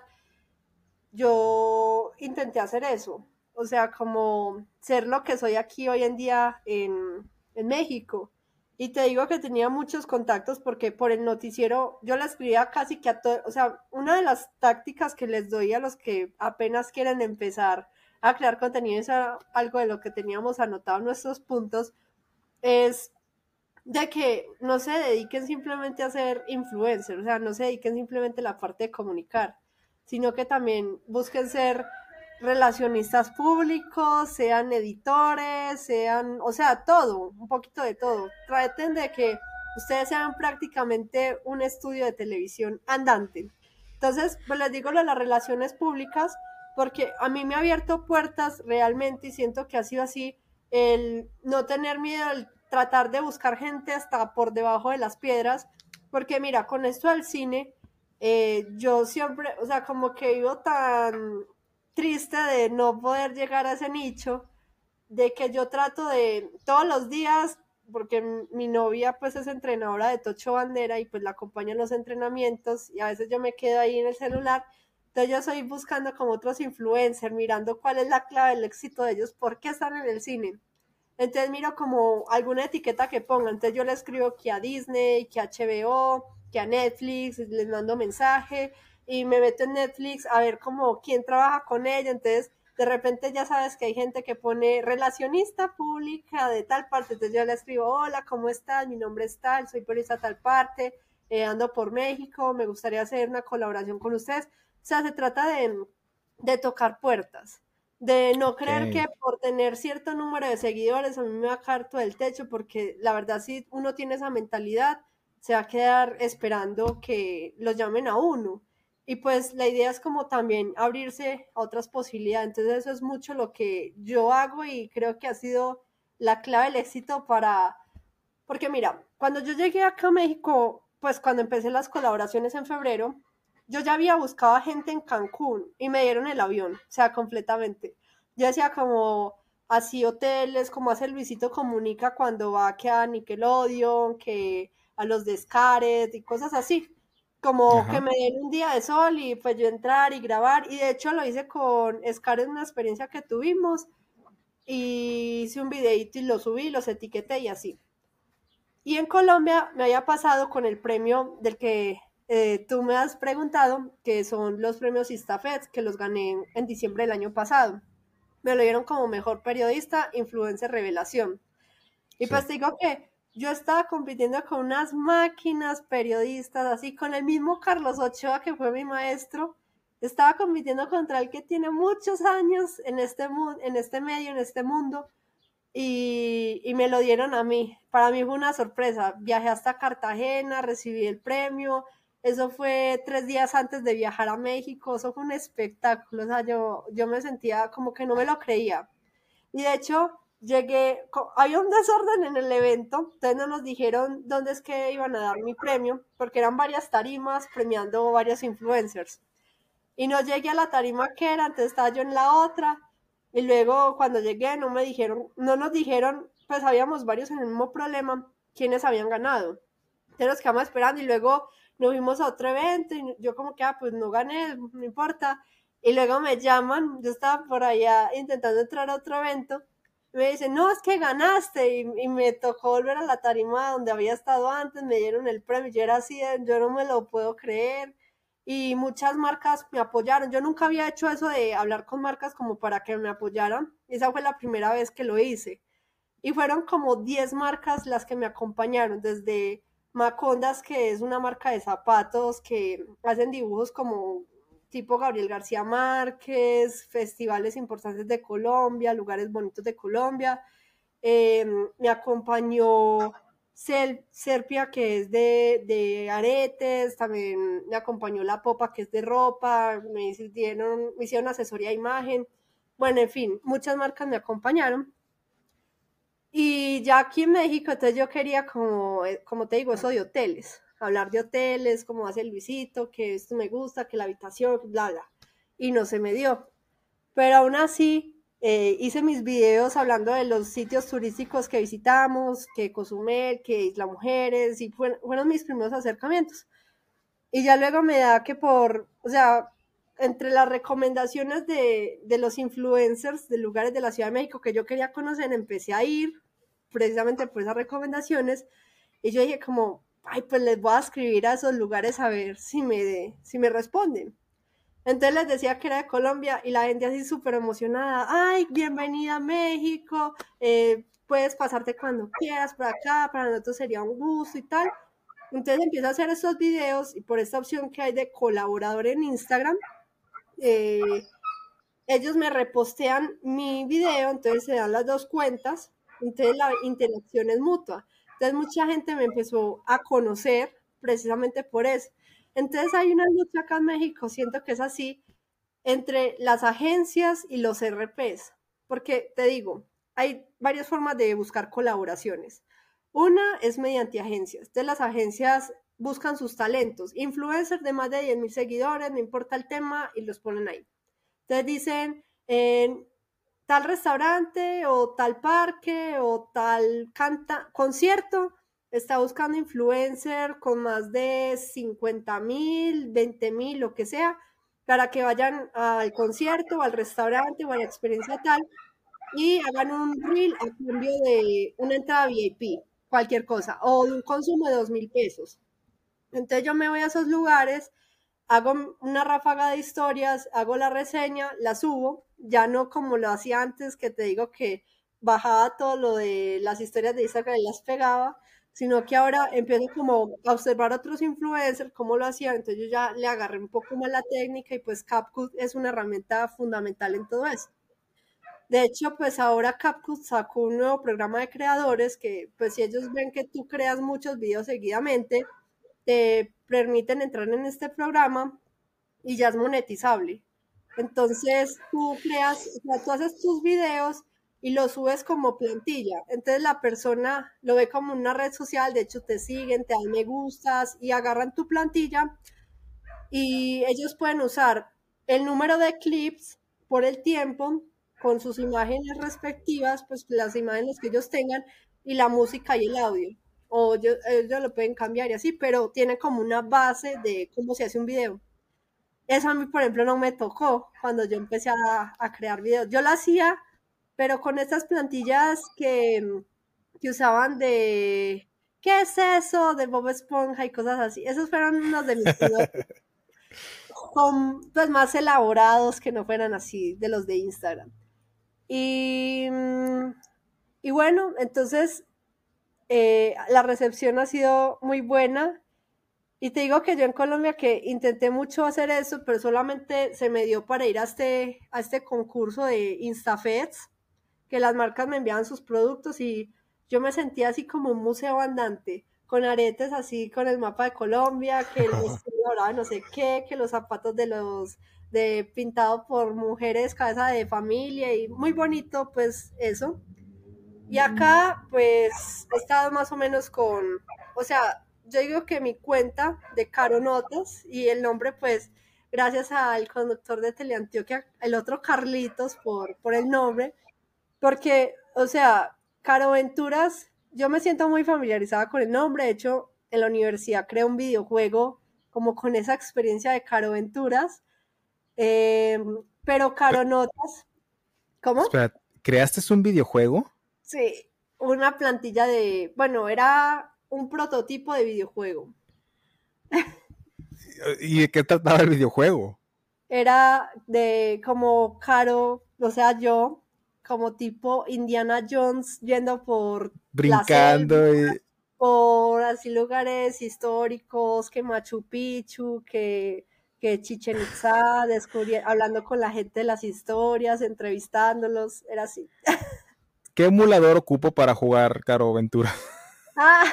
yo intenté hacer eso. O sea, como ser lo que soy aquí hoy en día en, en México. Y te digo que tenía muchos contactos porque por el noticiero yo la escribía casi que a todo, o sea, una de las tácticas que les doy a los que apenas quieren empezar a crear contenido, es algo de lo que teníamos anotado en nuestros puntos, es de que no se dediquen simplemente a ser influencers, o sea, no se dediquen simplemente a la parte de comunicar, sino que también busquen ser relacionistas públicos, sean editores, sean, o sea, todo, un poquito de todo. Traten de que ustedes sean prácticamente un estudio de televisión andante. Entonces, pues les digo lo de las relaciones públicas, porque a mí me ha abierto puertas realmente y siento que ha sido así el no tener miedo, el tratar de buscar gente hasta por debajo de las piedras, porque mira, con esto del cine, eh, yo siempre, o sea, como que vivo tan triste de no poder llegar a ese nicho, de que yo trato de todos los días, porque mi novia pues es entrenadora de Tocho Bandera y pues la acompaña en los entrenamientos y a veces yo me quedo ahí en el celular, entonces yo soy buscando como otros influencers, mirando cuál es la clave del éxito de ellos, por qué están en el cine. Entonces miro como alguna etiqueta que pongan, entonces yo le escribo que a Disney, que a HBO, que a Netflix, les mando mensaje, y me meto en Netflix a ver como quién trabaja con ella, entonces de repente ya sabes que hay gente que pone relacionista pública de tal parte, entonces yo le escribo, hola, ¿cómo estás? Mi nombre es tal, soy periodista tal parte, eh, ando por México, me gustaría hacer una colaboración con ustedes. O sea, se trata de, de tocar puertas, de no creer que por tener cierto número de seguidores a mí me va a caer todo el techo, porque la verdad si uno tiene esa mentalidad, se va a quedar esperando que lo llamen a uno. Y pues la idea es como también abrirse a otras posibilidades. Entonces eso es mucho lo que yo hago y creo que ha sido la clave del éxito para... Porque mira, cuando yo llegué acá a México, pues cuando empecé las colaboraciones en febrero, yo ya había buscado a gente en Cancún y me dieron el avión, o sea, completamente. Yo decía como así hoteles, como hace Luisito Comunica cuando va que a Nickelodeon, que a los de y cosas así como que me den un día de sol y pues yo entrar y grabar. Y de hecho lo hice con Scar una experiencia que tuvimos. Y hice un videito y lo subí, los etiqueté y así. Y en Colombia me había pasado con el premio del que eh, tú me has preguntado, que son los premios Istafet, que los gané en diciembre del año pasado. Me lo dieron como mejor periodista, influencer revelación. Y pues digo que yo estaba compitiendo con unas máquinas periodistas, así con el mismo Carlos Ochoa, que fue mi maestro. Estaba compitiendo contra el que tiene muchos años en este, en este medio, en este mundo, y, y me lo dieron a mí. Para mí fue una sorpresa. Viajé hasta Cartagena, recibí el premio. Eso fue tres días antes de viajar a México. Eso fue un espectáculo. O sea, yo, yo me sentía como que no me lo creía. Y de hecho, llegué, había un desorden en el evento, entonces no nos dijeron dónde es que iban a dar mi premio, porque eran varias tarimas premiando varios influencers. Y no llegué a la tarima que era, entonces estaba yo en la otra, y luego cuando llegué no me dijeron, no nos dijeron, pues habíamos varios en el mismo problema, quiénes habían ganado. Entonces nos quedamos esperando y luego nos fuimos a otro evento y yo como que, ah, pues no gané, no importa. Y luego me llaman, yo estaba por allá intentando entrar a otro evento me dicen, no, es que ganaste y, me tocó volver a la tarima donde había estado antes, me dieron el premio, yo era así, yo no me lo puedo creer y muchas marcas me apoyaron. Yo nunca había hecho eso de hablar con marcas como para que me apoyaran. Esa fue la primera vez que lo hice. Y fueron como 10 marcas las que me acompañaron, desde Macondas, que es una marca de zapatos que hacen dibujos como tipo Gabriel García Márquez, festivales importantes de Colombia, lugares bonitos de Colombia. Em, me acompañó Serpia, que es de, aretes, también me acompañó La Popa, que es de ropa, me hicieron, me hicieron asesoría de imagen. Bueno, en fin, muchas marcas me acompañaron. Y ya aquí en México, entonces yo quería, como, eh, como te digo, eso de hoteles hablar de hoteles, como hace Luisito, que esto me gusta, que la habitación, bla, bla. Y no se me dio. Pero aún así, eh, hice mis videos hablando de los sitios turísticos que visitamos, que Cozumel, que Isla Mujeres, y fueron, mis primeros acercamientos. Y ya luego me da que por, o sea, entre las recomendaciones de, de, los influencers de lugares de la Ciudad de México que yo quería conocer, empecé a ir precisamente por esas recomendaciones. Y yo dije como, ay, pues les voy a escribir a esos lugares a ver si me, si me responden. Entonces les decía que era de Colombia y la gente así súper emocionada, ay, bienvenida a México, eh, puedes pasarte cuando quieras por acá, para nosotros sería un gusto y tal. Entonces empiezo a hacer estos videos y por esta opción que hay de colaborador en Instagram, eh, ellos me repostean mi video, entonces se dan las dos cuentas, entonces la interacción es mutua. Entonces mucha gente me empezó a conocer precisamente por eso. Entonces hay una lucha acá en México, siento que es así, entre las agencias y los RPs, porque te digo, hay varias formas de buscar colaboraciones. Una es mediante agencias. Entonces las agencias buscan sus talentos, influencers de más de 10 mil seguidores, no importa el tema, y los ponen ahí. Entonces dicen, en tal restaurante o tal parque o tal concierto está buscando influencer con más de 50 mil, 20 mil, lo que sea, para que vayan al concierto al restaurante o a la experiencia tal y hagan un reel a cambio de una entrada VIP, cualquier cosa, o un consumo de dos mil pesos. Entonces yo me voy a esos lugares, hago una ráfaga de historias, hago la reseña, la subo ya no como lo hacía antes, que te digo que bajaba todo lo de las historias de Instagram y las pegaba, sino que ahora empiezo como a observar otros influencers, cómo lo hacían, entonces yo ya le agarré un poco más la técnica y pues CapCut es una herramienta fundamental en todo eso. De hecho, pues ahora CapCut sacó un nuevo programa de creadores que pues si ellos ven que tú creas muchos videos seguidamente, te permiten entrar en este programa y ya es monetizable. Entonces tú creas, o sea, tú haces tus videos y los subes como plantilla. Entonces la persona lo ve como una red social, de hecho te siguen, te dan me gustas y agarran tu plantilla y ellos pueden usar el número de clips por el tiempo con sus imágenes respectivas, pues las imágenes que ellos tengan y la música y el audio. O ellos, ellos lo pueden cambiar y así, pero tiene como una base de cómo se hace un video. Eso a mí, por ejemplo, no me tocó cuando yo empecé a, crear videos. Yo lo hacía, pero con estas plantillas que, usaban de... ¿Qué es eso? De Bob Esponja y cosas así. Esos fueron unos de mis videos con, pues, más elaborados que no fueran así de los de Instagram. Y, y bueno, entonces eh, la recepción ha sido muy buena. Y te digo que yo en Colombia que intenté mucho hacer eso, pero solamente se me dio para ir a este, a este concurso de InstaFeds, que las marcas me enviaban sus productos y yo me sentía así como un museo andante, con aretes así con el mapa de Colombia, que el vestido dorado no sé qué, que los zapatos de los de pintado por mujeres, cabeza de familia y muy bonito pues eso. Y acá, pues, he estado más o menos con, o sea, yo digo que mi cuenta de Caro Notas y el nombre, pues, gracias al conductor de Teleantioquia, el otro Carlitos, por, por el nombre, porque, o sea, Caro Venturas, yo me siento muy familiarizada con el nombre, de hecho, en la universidad creé un videojuego como con esa experiencia de Caro Venturas, eh, pero Caro Notas, ¿cómo?
Espera, ¿creaste un videojuego?
Sí, una plantilla de, bueno, era un prototipo de videojuego.
¿Y de qué trataba el videojuego?
Era de como Caro, o sea, yo, como tipo Indiana Jones yendo por
brincando y...
por así lugares históricos, que Machu Picchu, que, que Chichen Itza, hablando con la gente de las historias, entrevistándolos, era así.
¿Qué emulador ocupo para jugar Caro Ventura?
Ah,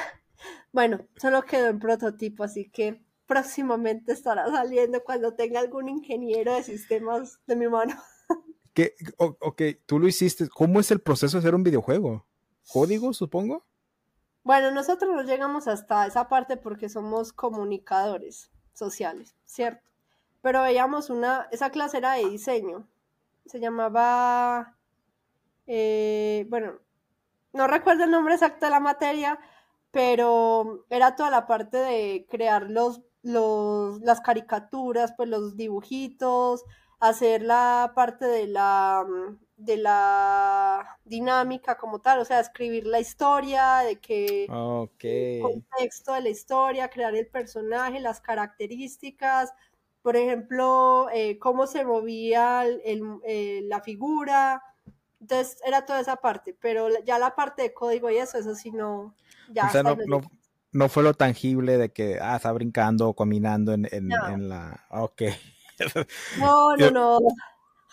bueno, solo quedó en prototipo, así que próximamente estará saliendo cuando tenga algún ingeniero de sistemas de mi mano.
¿Qué? ok, tú lo hiciste. ¿Cómo es el proceso de hacer un videojuego? ¿Código, supongo?
Bueno, nosotros no llegamos hasta esa parte porque somos comunicadores sociales, ¿cierto? Pero veíamos una, esa clase era de diseño. Se llamaba, eh, bueno, no recuerdo el nombre exacto de la materia, pero era toda la parte de crear los, los, las caricaturas, pues los dibujitos, hacer la parte de la, de la dinámica como tal, o sea, escribir la historia, de que
el
contexto de la historia, crear el personaje, las características, por ejemplo, eh, cómo se movía eh, la figura, entonces era toda esa parte, pero ya la parte de código y eso, eso sí no,
o sea, no, fue lo tangible de que, ah, está brincando o caminando en, la... Ok.
No, no, no.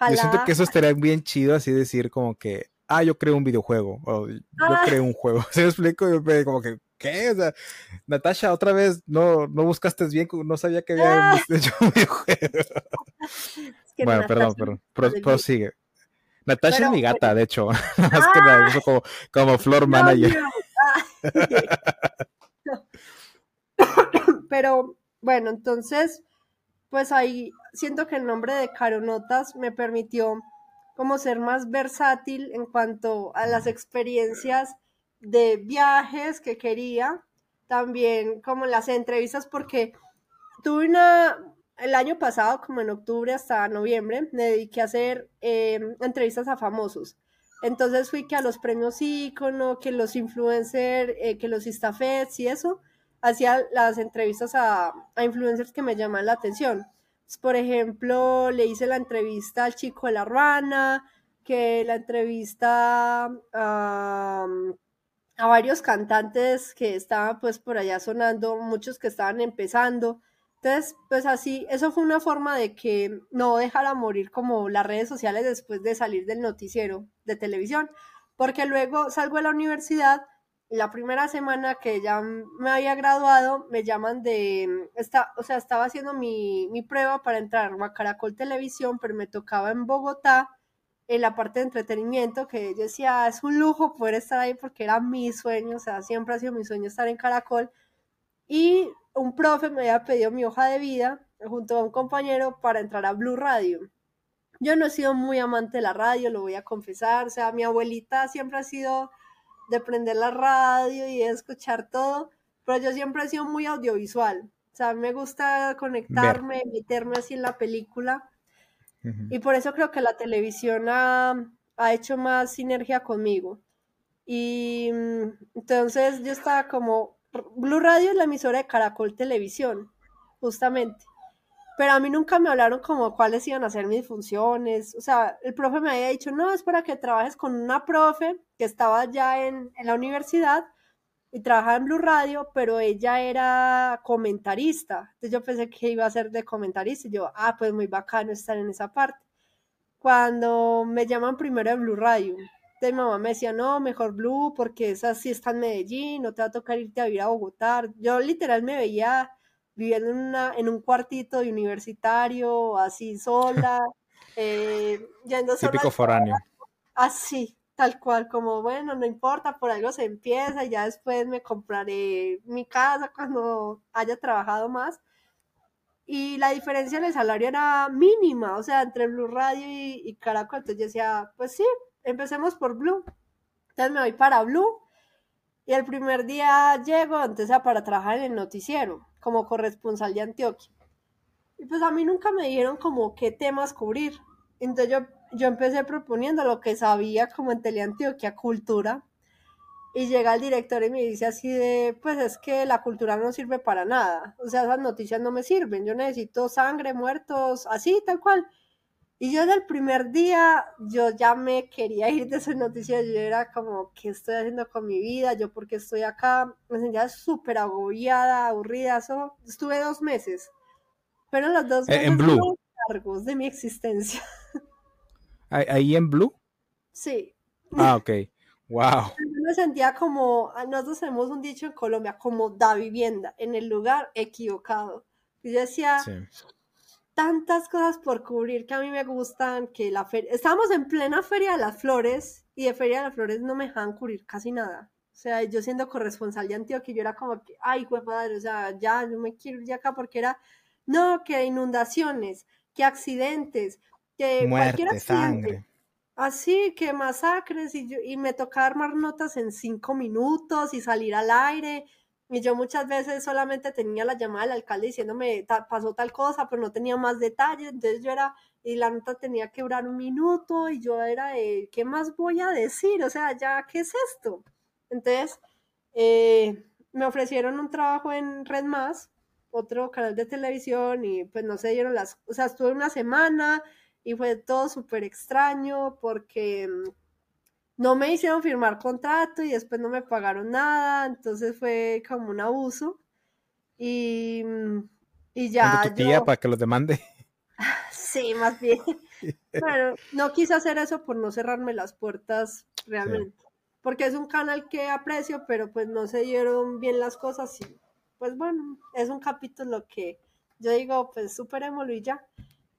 Yo siento que eso estaría bien chido así decir como que, ah, yo creo un videojuego, o yo ah. creo un juego. ¿Se me explico? Yo me como que, ¿qué? O sea, Natasha, otra vez no, no buscaste bien, no sabía que había ah. hecho un videojuego. bueno, perdón, perdón, prosigue. Natasha es mi gata, de hecho, más que nada, ah. como, como floor manager.
Pero bueno, entonces, pues ahí siento que el nombre de Caronotas me permitió como ser más versátil en cuanto a las experiencias de viajes que quería, también como las entrevistas, porque tuve una, el año pasado, como en octubre hasta noviembre, me dediqué a hacer em, entrevistas a famosos. Entonces fui que a los premios ícono, que los influencers, eh, que los istafets y eso, hacía las entrevistas a, influencers que me llaman la atención. por ejemplo, le hice la entrevista al chico de la rana, que la entrevista a, a varios cantantes que estaban pues por allá sonando, muchos que estaban empezando. Entonces, pues así, eso fue una forma de que no dejara morir como las redes sociales después de salir del noticiero de televisión, porque luego salgo de la universidad la primera semana que ya me había graduado, me llaman de, esta, o sea, estaba haciendo mi, mi prueba para entrar a Caracol Televisión, pero me tocaba en Bogotá, en la parte de entretenimiento, que decía, es un lujo poder estar ahí porque era mi sueño, o sea, siempre ha sido mi sueño estar en Caracol. Y un profe me había pedido mi hoja de vida junto a un compañero para entrar a Blue Radio. Yo no he sido muy amante de la radio, lo voy a confesar, o sea, mi abuelita siempre ha sido de prender la radio y de escuchar todo, pero yo siempre he sido muy audiovisual, o sea, me gusta conectarme, meterme así en la película, y por eso creo que la televisión ha, ha hecho más sinergia conmigo. Y mm, entonces yo estaba como, Blue Radio es la emisora de Caracol Televisión, justamente. Pero a mí nunca me hablaron como cuáles iban a ser mis funciones. O sea, el profe me había dicho, no, es para que trabajes con una profe que estaba ya en, la universidad y trabajaba en Blue Radio, pero ella era comentarista. Entonces yo pensé que iba a ser de comentarista y yo, ah, pues muy bacano estar en esa parte. Cuando me llaman primero de Blue Radio, mi mamá me decía, no, mejor Blue, porque esa sí está en Medellín, no te va a tocar irte a vivir a Bogotá. Yo literal me veía viviendo en, una, en un cuartito de universitario, así sola, eh,
yendo Típico foráneo.
Así, tal cual, como bueno, no importa, por algo se empieza y ya después me compraré mi casa cuando haya trabajado más. Y la diferencia en el salario era mínima, o sea, entre Blue Radio y, y Caracol. Entonces yo decía, pues sí, empecemos por Blue. Entonces me voy para Blue y el primer día llego, entonces para trabajar en el noticiero, como corresponsal de Antioquia. Y pues a mí nunca me dijeron como qué temas cubrir. Entonces yo, yo empecé proponiendo lo que sabía como en Teleantioquia, cultura. Y llega el director y me dice así de, pues es que la cultura no sirve para nada. O sea, esas noticias no me sirven. Yo necesito sangre, muertos, así, tal cual. Y yo desde el primer día, yo ya me quería ir de esa noticia, yo era como, ¿qué estoy haciendo con mi vida? ¿Yo por qué estoy acá? Me sentía súper agobiada, aburrida, eso. estuve dos meses, pero los dos
Eh,
meses
en Blue.
fueron largos de mi existencia.
¿Ahí- ¿Ahí en Blue?
Sí,
Ah, ok. Wow.
yo me sentía como, ah, nosotros tenemos un dicho en Colombia, como da vivienda, en el lugar equivocado. Y yo decía,
Sí.
Tantas cosas por cubrir que a mí me gustan, que la feria, estábamos en plena Feria de las Flores y de Feria de las Flores no me dejaban cubrir casi nada. O sea, yo siendo corresponsal de Antioquia, yo era como que, ay, padre, o sea, ya, yo me quiero ir de acá porque era, no, que inundaciones, que accidentes, que cualquier accidente.
sangre.
Así que masacres y, yo, y me tocaba armar notas en cinco minutos y salir al aire. Y yo muchas veces solamente tenía la llamada del alcalde diciéndome "Ta- pasó tal cosa, pero no tenía más detalles. Entonces yo era, y la nota tenía que durar un minuto y yo era de, ¿qué más voy a decir? O sea, ya, ¿qué es esto? Entonces eh, me ofrecieron un trabajo en Red Más, otro canal de televisión, y pues no se dieron las, o sea, estuve una semana y fue todo súper extraño porque no me hicieron firmar contrato y después no me pagaron nada, entonces fue como un abuso. Y, mm, y ya
tu tía
yo,
para que los demande.
sí, más bien. Bueno, no quise hacer eso por no cerrarme las puertas realmente, porque es un canal que aprecio, pero pues no se dieron bien las cosas y pues bueno, es un capítulo que yo digo, pues superémoslo y ya.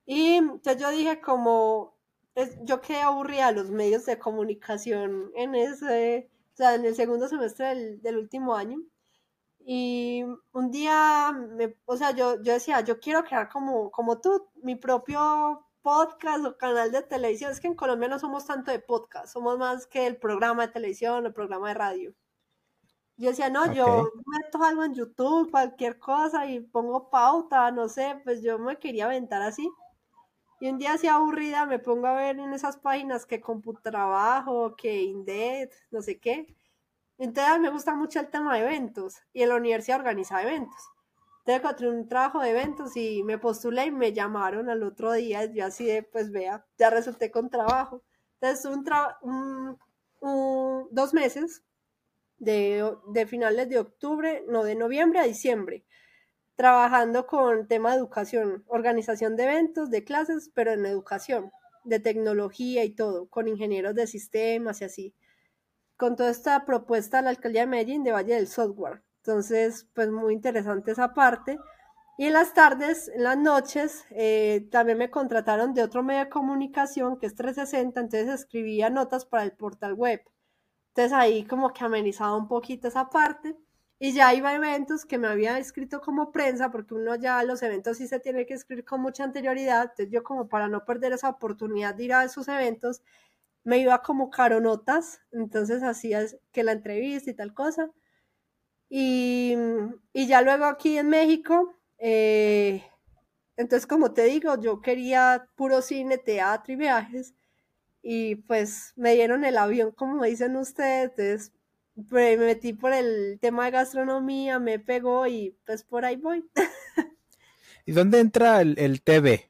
Y entonces yo dije como, es- yo quedé aburrida de los medios de comunicación en ese, o sea, en el segundo semestre del, del último año. Y un día, me, o sea, yo, yo decía, yo quiero crear como, como tú, mi propio podcast o canal de televisión. Es que en Colombia no somos tanto de podcast, somos más que el programa de televisión el programa de radio. Yo decía, no, yo
Ok.
meto algo en YouTube, cualquier cosa y pongo pauta, no sé, pues yo me quería aventar así. Y un día así aburrida me pongo a ver en esas páginas que Computrabajo, que Indeed, no sé qué. Entonces me gusta mucho el tema de eventos y en la universidad organiza eventos. Entonces encontré un trabajo de eventos y me postulé y me llamaron al otro día. Yo así de, pues vea, ya resulté con trabajo. Entonces un, tra- un- un- dos meses de, de finales de octubre, no, de noviembre a diciembre, trabajando con tema de educación, organización de eventos, de clases, pero en educación, de tecnología y todo, con ingenieros de sistemas y así con toda esta propuesta a la alcaldía de Medellín de Valle del Software. Entonces, pues muy interesante esa parte. Y en las tardes, en las noches, eh, también me contrataron de otro medio de comunicación que es 360, entonces escribía notas para el portal web. Entonces ahí como que amenizaba un poquito esa parte. Y ya iba a eventos que me había escrito como prensa, porque uno ya los eventos sí se tiene que escribir con mucha anterioridad. Entonces yo como para no perder esa oportunidad de ir a esos eventos, me iba como caronotas, entonces hacía que la entrevista y tal cosa. Y, y ya luego aquí en México, eh, entonces como te digo, yo quería puro cine, teatro y viajes, y pues me dieron el avión, como dicen ustedes, entonces me metí por el tema de gastronomía, me pegó y pues por ahí voy.
¿Y dónde entra el, el TV?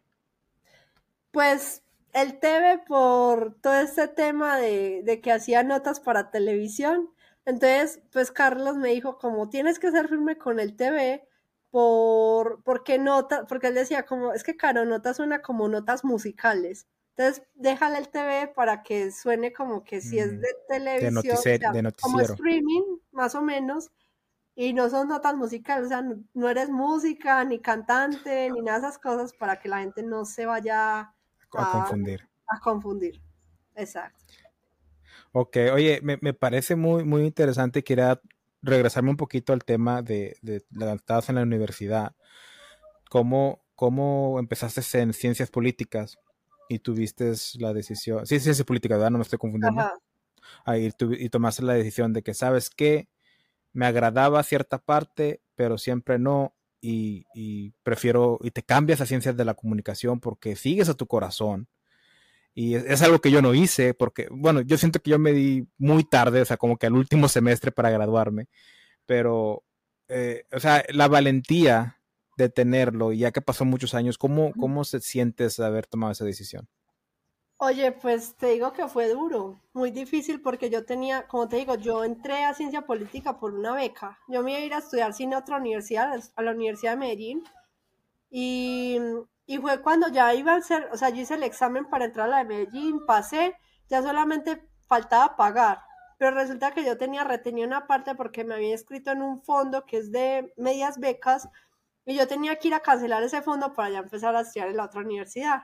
Pues el TV por todo este tema de, de que hacía notas para televisión. Entonces, pues Carlos me dijo, como tienes que ser firme con el TV, por, porque nota, porque él decía como, es que Caro Nota suena como notas musicales. Entonces, déjale el TV para que suene como que si es
Mm,
de televisión, o
notici-
sea,
de
como streaming, más o menos, y no son notas musicales, o sea, no, no eres música, ni cantante, ni nada de esas cosas para que la gente no se vaya
A
a,
confundir.
a confundir. Exacto.
Ok, oye, me, me parece muy, muy interesante. Quería regresarme un poquito al tema de, de, de estabas en la universidad. ¿Cómo, ¿Cómo empezaste en ciencias políticas y tuviste la decisión? Sí, ciencias políticas, ¿verdad? No me estoy confundiendo. Ajá. Ahí, tu, y tomaste la decisión de que, ¿sabes qué? Me agradaba cierta parte, pero siempre no. Y, y prefiero, y te cambias a ciencias de la comunicación porque sigues a tu corazón y es, es, algo que yo no hice porque, bueno, yo siento que yo me di muy tarde, o sea, como que al último semestre para graduarme, pero, eh, o sea, la valentía de tenerlo, ya que pasó muchos años, ¿cómo, cómo se sientes de haber tomado esa decisión?
Oye, pues te digo que fue duro, muy difícil porque yo tenía, como te digo, yo entré a ciencia política por una beca. Yo me iba a ir a estudiar cine a otra universidad, a la Universidad de Medellín. Y y fue cuando ya iba a ser, o sea, yo hice el examen para entrar a la de Medellín, pasé, ya solamente faltaba pagar. Pero resulta que yo tenía retenido una parte porque me había inscrito en un fondo que es de medias becas y yo tenía que ir a cancelar ese fondo para ya empezar a estudiar en la otra universidad.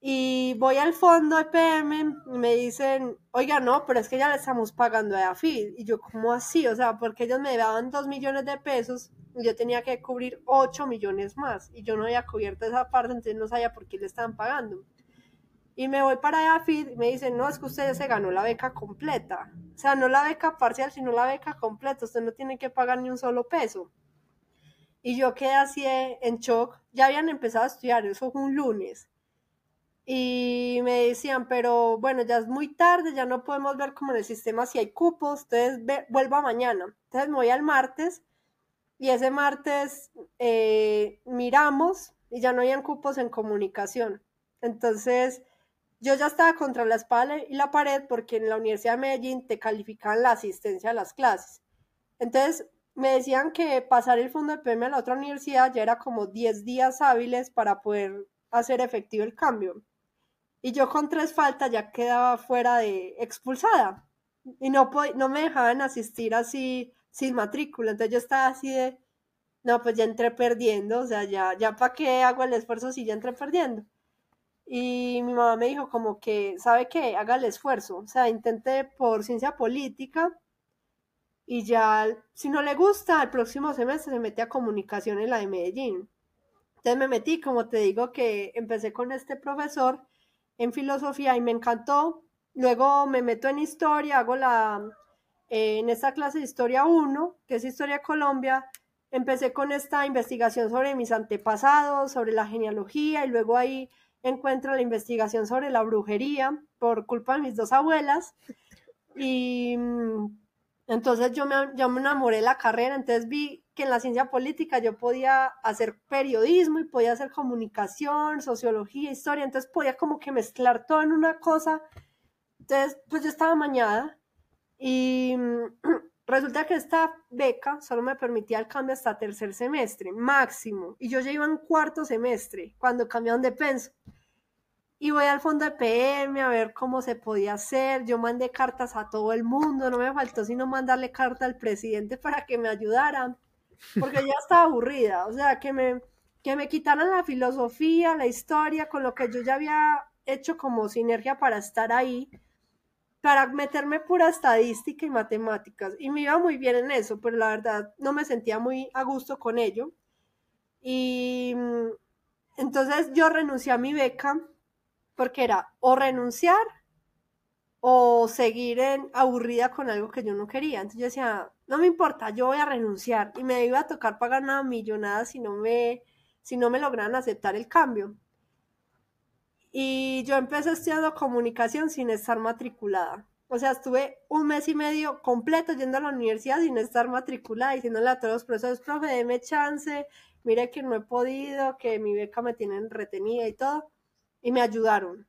Y voy al fondo de PM y me dicen, oiga, no, pero es que ya le estamos pagando a AFID. Y yo, ¿cómo así? O sea, porque ellos me daban dos millones de pesos yo tenía que cubrir 8 millones más y yo no había cubierto esa parte, entonces no sabía por qué le estaban pagando. Y me voy para AFID y me dicen, no, es que usted se ganó la beca completa. O sea, no la beca parcial, sino la beca completa. Usted no tiene que pagar ni un solo peso. Y yo quedé así en shock. Ya habían empezado a estudiar, eso fue un lunes. Y me decían, pero bueno, ya es muy tarde, ya no podemos ver como en el sistema si hay cupos, entonces ve, vuelva mañana. Entonces me voy al martes y ese martes eh, miramos y ya no habían cupos en comunicación. Entonces, yo ya estaba contra la espada y la pared porque en la Universidad de Medellín te calificaban la asistencia a las clases. Entonces, me decían que pasar el fondo de PM a la otra universidad ya era como 10 días hábiles para poder hacer efectivo el cambio. Y yo con tres faltas ya quedaba fuera de expulsada. Y no, no me dejaban asistir así sin matrícula. Entonces yo estaba así de, no, pues ya entré perdiendo, o sea, ya, ya para qué hago el esfuerzo si ya entré perdiendo. Y mi mamá me dijo como que, ¿sabe qué? Haga el esfuerzo. O sea, intenté por ciencia política y ya, si no le gusta, el próximo semestre se mete a comunicación en la de Medellín. Entonces me metí, como te digo, que empecé con este profesor en filosofía y me encantó. Luego me meto en historia, hago la, en esta clase de Historia 1, que es Historia Colombia, empecé con esta investigación sobre mis antepasados, sobre la genealogía, y luego ahí encuentro la investigación sobre la brujería por culpa de mis dos abuelas. Y mm, entonces yo me, yo me enamoré de la carrera, entonces vi que en la ciencia política yo podía hacer periodismo y podía hacer comunicación, sociología, historia, entonces podía como que mezclar todo en una cosa. Entonces, pues yo estaba mañada y mm, resulta que esta beca solo me permitía el cambio hasta tercer semestre, máximo. Y yo ya iba en cuarto semestre cuando cambiaron de penso. Y voy al fondo de PM a ver cómo se podía hacer. Yo mandé cartas a todo el mundo, no me faltó sino mandarle carta al presidente para que me ayudara, porque ya estaba aburrida. O sea, que me, que me quitaran la filosofía, la historia, con lo que yo ya había hecho como sinergia para estar ahí para meterme pura estadística y matemáticas. Y me iba muy bien en eso, pero la verdad no me sentía muy a gusto con ello. Y mm, entonces yo renuncié a mi beca porque era o renunciar o seguir aburrida con algo que yo no quería. Entonces yo decía, no me importa, yo voy a renunciar y me iba a tocar pagar una millonada si no me, si no me lograran aceptar el cambio. Y yo empecé estudiando comunicación sin estar matriculada. O sea, estuve un mes y medio completo yendo a la universidad sin estar matriculada, diciéndole a todos los profesores, profe, déme chance, mire que no he podido, que mi beca me tienen retenida y todo. Y me ayudaron.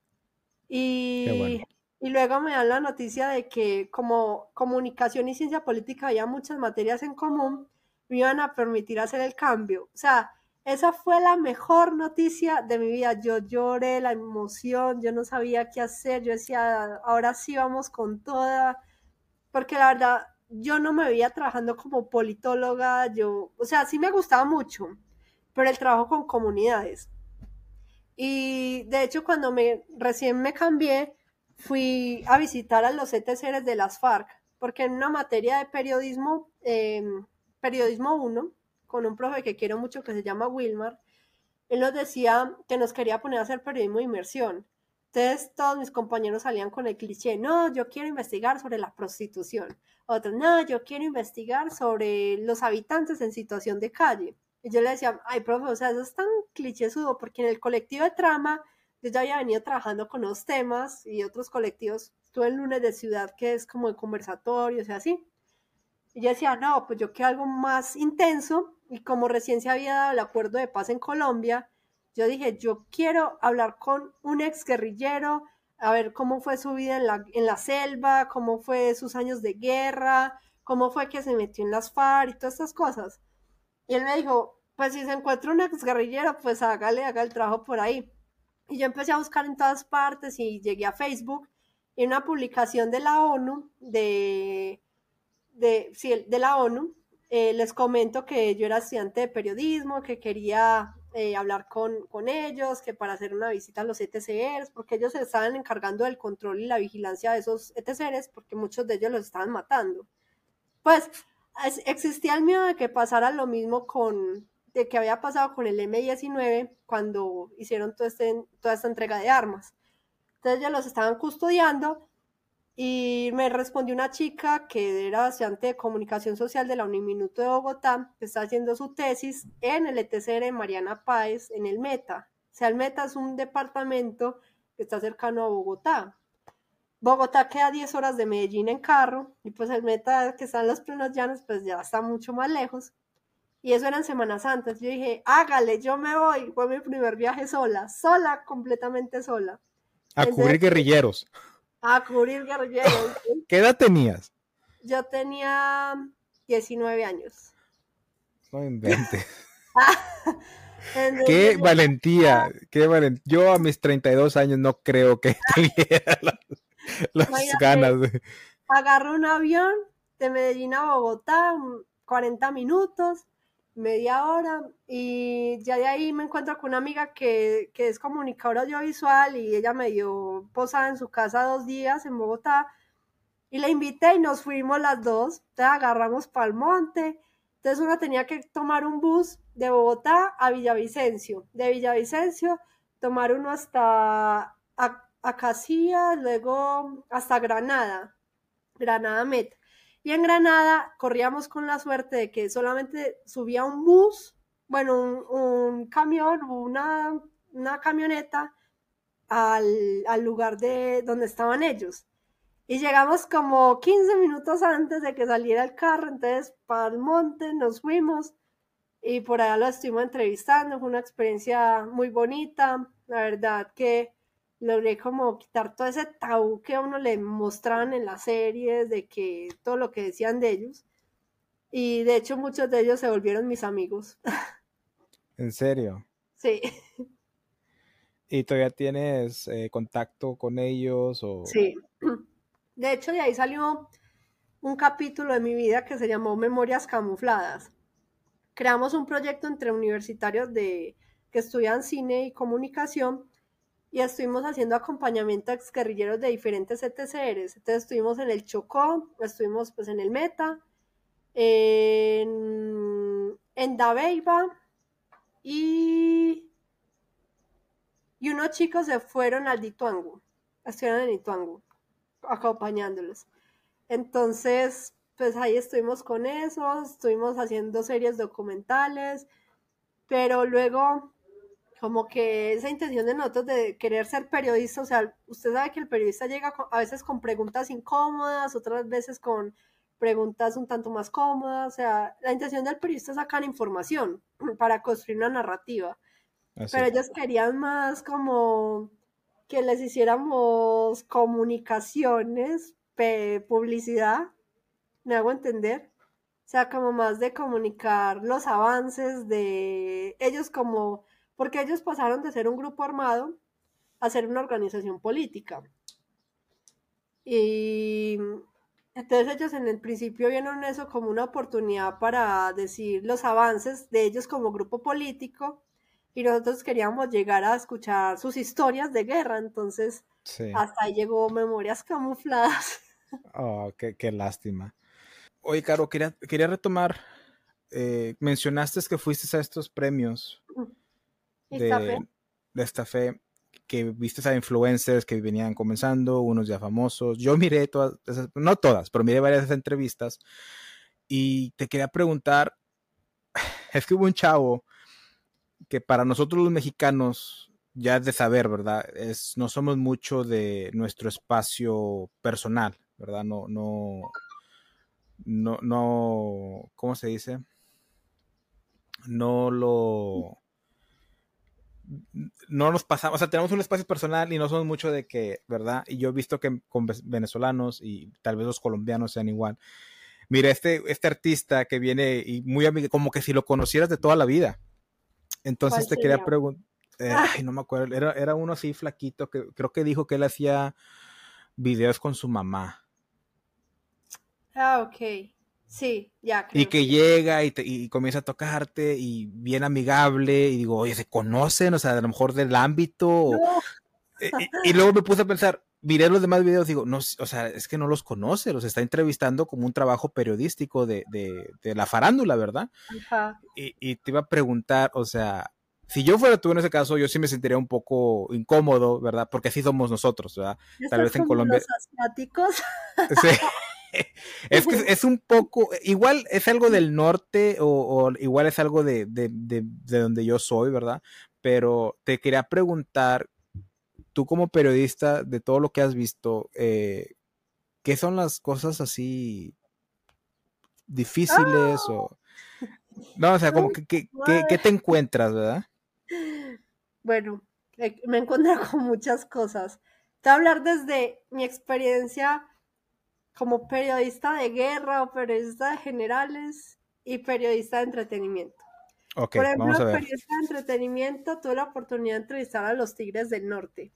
Y, y luego me dan la noticia de que como comunicación y ciencia política había muchas materias en común, me iban a permitir hacer el cambio. O sea, esa fue la mejor noticia de mi vida. Yo lloré, la emoción, yo no sabía qué hacer. Yo decía, ahora sí vamos con toda. Porque la verdad, yo no me veía trabajando como politóloga. Yo, o sea, sí me gustaba mucho, pero el trabajo con comunidades. Y de hecho, cuando me recién me cambié, fui a visitar a los ETCs de las FARC, porque en una materia de periodismo, em, periodismo 1, con un profe que quiero mucho que se llama Wilmar, él nos decía que nos quería poner a hacer periodismo de inmersión. Entonces todos mis compañeros salían con el cliché, no, yo quiero investigar sobre la prostitución. Otros, no, yo quiero investigar sobre los habitantes en situación de calle. Y yo le decía, ay, profe, o sea, eso es tan clichésudo, porque en el colectivo de trama yo ya había venido trabajando con los temas y otros colectivos. Estuve el lunes de ciudad, que es como de conversatorio, o sea, así. Y yo decía, no, pues yo quiero algo más intenso. Y como recién se había dado el acuerdo de paz en Colombia, yo dije, yo quiero hablar con un ex guerrillero, a ver cómo fue su vida en la, en la selva, cómo fue sus años de guerra, cómo fue que se metió en las FARC y todas estas cosas. Y él me dijo, pues si se encuentra un ex guerrillero, pues hágale, haga el trabajo por ahí. Y yo empecé a buscar en todas partes y llegué a Facebook en una publicación de la ONU, de, de, sí, de la ONU, eh, les comento que yo era estudiante de periodismo, que quería eh, hablar con, con, ellos, que para hacer una visita a los ETCRs, porque ellos se estaban encargando del control y la vigilancia de esos ETCRs, porque muchos de ellos los estaban matando. Pues existía el miedo de que pasara lo mismo con, de que había pasado con el M19 cuando hicieron todo este, toda esta entrega de armas. Entonces ya los estaban custodiando y me respondió una chica que era estudiante de comunicación social de la Uniminuto de Bogotá, que está haciendo su tesis en el ETCR Mariana Páez, en el Meta. O sea, el Meta es un departamento que está cercano a Bogotá. Bogotá queda 10 horas de Medellín en carro y pues el Meta que está en los plenos llanos pues ya está mucho más lejos. Y eso eran Semanas Santas. Yo dije, hágale, yo me voy. Fue mi primer viaje sola, sola, completamente sola.
A cubrir guerrilleros
a cubrir guerrilleros.
¿Qué edad tenías?
Yo tenía 19 años.
No inventes. qué valentía, qué valentía. Yo a mis 32 años no creo que tuviera las, ganas de...
Agarro un avión de Medellín a Bogotá, 40 minutos, media hora y ya de ahí me encuentro con una amiga que, es comunicadora audiovisual y ella me dio posada en su casa dos días en Bogotá y la invité y nos fuimos las dos, entonces agarramos para monte, entonces uno tenía que tomar un bus de Bogotá a Villavicencio, de Villavicencio tomar uno hasta Acacia, luego hasta Granada, Granada Met y en Granada corríamos con la suerte de que solamente subía un bus, bueno, un, camión, una, una camioneta al, lugar de donde estaban ellos. Y llegamos como 15 minutos antes de que saliera el carro, entonces para el monte nos fuimos y por allá lo estuvimos entrevistando, fue una experiencia muy bonita, la verdad que logré como quitar todo ese tabú que a uno le mostraban en las series, de que todo lo que decían de ellos. Y de hecho muchos de ellos se volvieron mis amigos.
¿En serio?
Sí.
¿Y todavía tienes eh, contacto con ellos? O...
Sí. De hecho, de ahí salió un capítulo de mi vida que se llamó Memorias Camufladas. Creamos un proyecto entre universitarios de, que estudian cine y comunicación y estuvimos haciendo acompañamiento a guerrilleros de diferentes ETCRs. Entonces estuvimos en el Chocó, estuvimos pues en el Meta, en, en Dabeiba y, y unos chicos se fueron al Dituango, estuvieron en Dituango acompañándolos. Entonces, pues ahí estuvimos con eso, estuvimos haciendo series documentales, pero luego como que esa intención de nosotros de querer ser periodista, o sea, usted sabe que el periodista llega a veces con preguntas incómodas, otras veces con preguntas un tanto más cómodas, o sea, la intención del periodista es sacar información para construir una narrativa, pero ellos querían más como que les hiciéramos comunicaciones, publicidad, me hago entender, o sea, como más de comunicar los avances de ellos como porque ellos pasaron de ser un grupo armado a ser una organización política. Y entonces ellos en el principio vieron eso como una oportunidad para decir los avances de ellos como grupo político y nosotros queríamos llegar a escuchar sus historias de guerra, entonces Hasta ahí llegó Memorias Camufladas.
Oh, qué, qué lástima. Oye, Caro, quería, quería retomar, eh, mencionaste que fuiste a estos premios de, de esta fe que viste a influencers que venían comenzando, unos ya famosos. Yo miré todas, no todas, pero miré varias de esas entrevistas y te quería preguntar, es que hubo un chavo que para nosotros los mexicanos ya es de saber, ¿verdad? Es, no somos mucho de nuestro espacio personal, ¿verdad? No, no, no, no, ¿cómo se dice? No lo no nos pasamos, o sea, tenemos un espacio personal y no somos mucho de que, ¿verdad? Y yo he visto que con venezolanos y tal vez los colombianos sean igual. Mira, este, este artista que viene y muy amigo, como que si lo conocieras de toda la vida. Entonces te quería preguntar, eh, ah. ay, no me acuerdo, era, era uno así flaquito que creo que dijo que él hacía videos con su mamá.
Ah, ok. Sí, ya.
y que, llega y, y, comienza a tocarte y bien amigable y digo, oye, ¿se conocen? O sea, a lo mejor del ámbito. Eh, y, luego me puse a pensar, miré los demás videos, digo, no, o sea, es que no los conoce, los está entrevistando como un trabajo periodístico de, de, de la farándula, ¿verdad? Ajá. Y, y, te iba a preguntar, o sea, si yo fuera tú en ese caso, yo sí me sentiría un poco incómodo, ¿verdad? Porque así somos nosotros, ¿verdad?
Tal vez en Colombia. Los asiáticos.
Sí. es que es un poco, igual es algo del norte o, igual es algo de, donde yo soy, ¿verdad? Pero te quería preguntar, tú como periodista, de todo lo que has visto, eh, ¿qué son las cosas así difíciles o... No, o sea, como que, ¿qué te encuentras, verdad?
Bueno, eh, me encuentro con muchas cosas. Te voy a hablar desde mi experiencia como periodista de guerra o periodista de generales y periodista de entretenimiento.
Por ejemplo, vamos a ver.
periodista de entretenimiento tuve la oportunidad de entrevistar a los Tigres del Norte,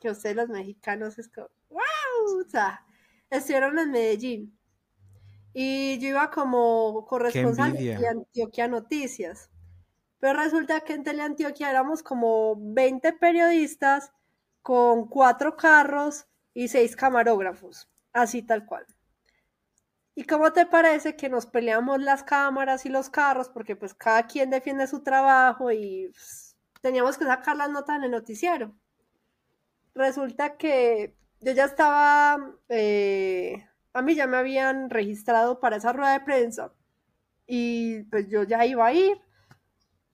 que ustedes los mexicanos es como, wow, o sea, estuvieron en Medellín. Y yo iba como corresponsal de Antioquia Noticias. Pero resulta que en Teleantioquia éramos como 20 periodistas con cuatro carros y seis camarógrafos así tal cual. ¿Y cómo te parece que nos peleamos las cámaras y los carros? Porque pues cada quien defiende su trabajo y pues, teníamos que sacar las notas en el noticiero. Resulta que yo ya estaba, eh, a mí ya me habían registrado para esa rueda de prensa y pues yo ya iba a ir.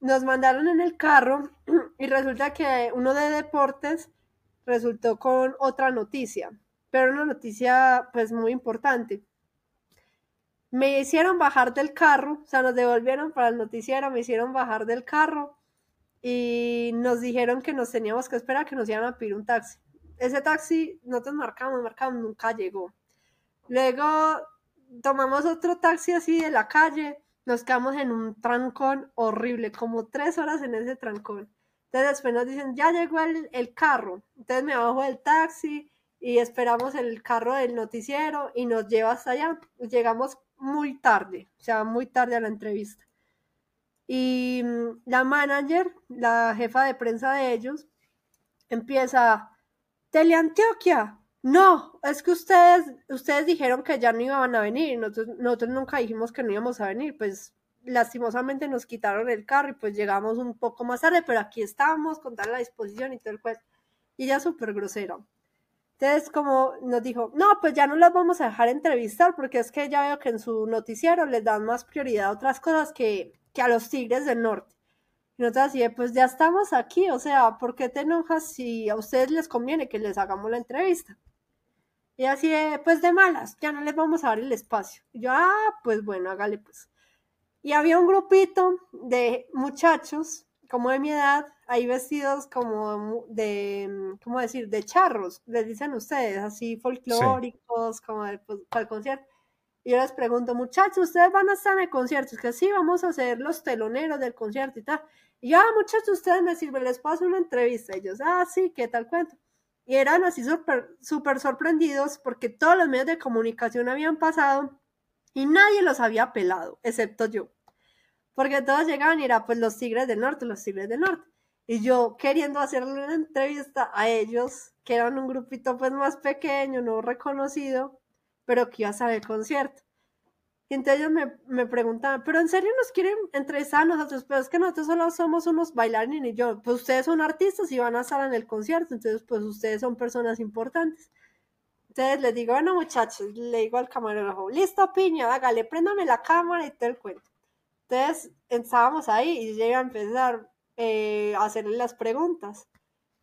Nos mandaron en el carro y resulta que uno de deportes resultó con otra noticia pero una noticia pues muy importante. Me hicieron bajar del carro, o sea, nos devolvieron para el noticiero, me hicieron bajar del carro y nos dijeron que nos teníamos que esperar que nos iban a pedir un taxi. Ese taxi, nosotros marcamos, marcamos, nunca llegó. Luego tomamos otro taxi así de la calle, nos quedamos en un trancón horrible, como tres horas en ese trancón. Entonces después nos dicen, ya llegó el, el carro. Entonces me bajo del taxi, y esperamos el carro del noticiero y nos lleva hasta allá. Llegamos muy tarde, o sea, muy tarde a la entrevista. Y mm, la manager, la jefa de prensa de ellos, empieza, Teleantioquia, no, es que ustedes, ustedes dijeron que ya no iban a venir, nosotros, nosotros nunca dijimos que no íbamos a venir, pues lastimosamente nos quitaron el carro y pues llegamos un poco más tarde, pero aquí estamos con toda la disposición y todo el cual. Y ella súper grosera. Entonces, como nos dijo, no, pues ya no las vamos a dejar entrevistar porque es que ya veo que en su noticiero les dan más prioridad a otras cosas que, que a los Tigres del Norte. Y nosotros así, pues ya estamos aquí, o sea, ¿por qué te enojas si a ustedes les conviene que les hagamos la entrevista? Y así, pues de malas, ya no les vamos a dar el espacio. Y yo, ah, pues bueno, hágale pues. Y había un grupito de muchachos, como de mi edad, hay vestidos como de, ¿cómo decir?, de charros, les dicen ustedes, así folclóricos, como pues, para el concierto. Y yo les pregunto, muchachos, ¿ustedes van a estar en el concierto? Es que sí, vamos a ser los teloneros del concierto y tal. Y yo, ah, muchachos, ustedes me sirven, les paso una entrevista. Y ellos, ah, sí, ¿qué tal cuento? Y eran así súper super sorprendidos porque todos los medios de comunicación habían pasado y nadie los había pelado, excepto yo. Porque todos llegaban y era pues los Tigres del Norte, los Tigres del Norte. Y yo queriendo hacerle una entrevista a ellos, que eran un grupito pues más pequeño, no reconocido, pero que iba a saber concierto. Y entonces ellos me, me, preguntaban, pero en serio nos quieren entrevistar a nosotros, pero es que nosotros solo somos unos bailarines y yo, pues ustedes son artistas y van a estar en el concierto, entonces pues ustedes son personas importantes. Entonces les digo, bueno muchachos, le digo al camarógrafo, listo piña, hágale, préndame la cámara y te el cuento. Entonces estábamos ahí y llega a empezar eh, hacerle las preguntas.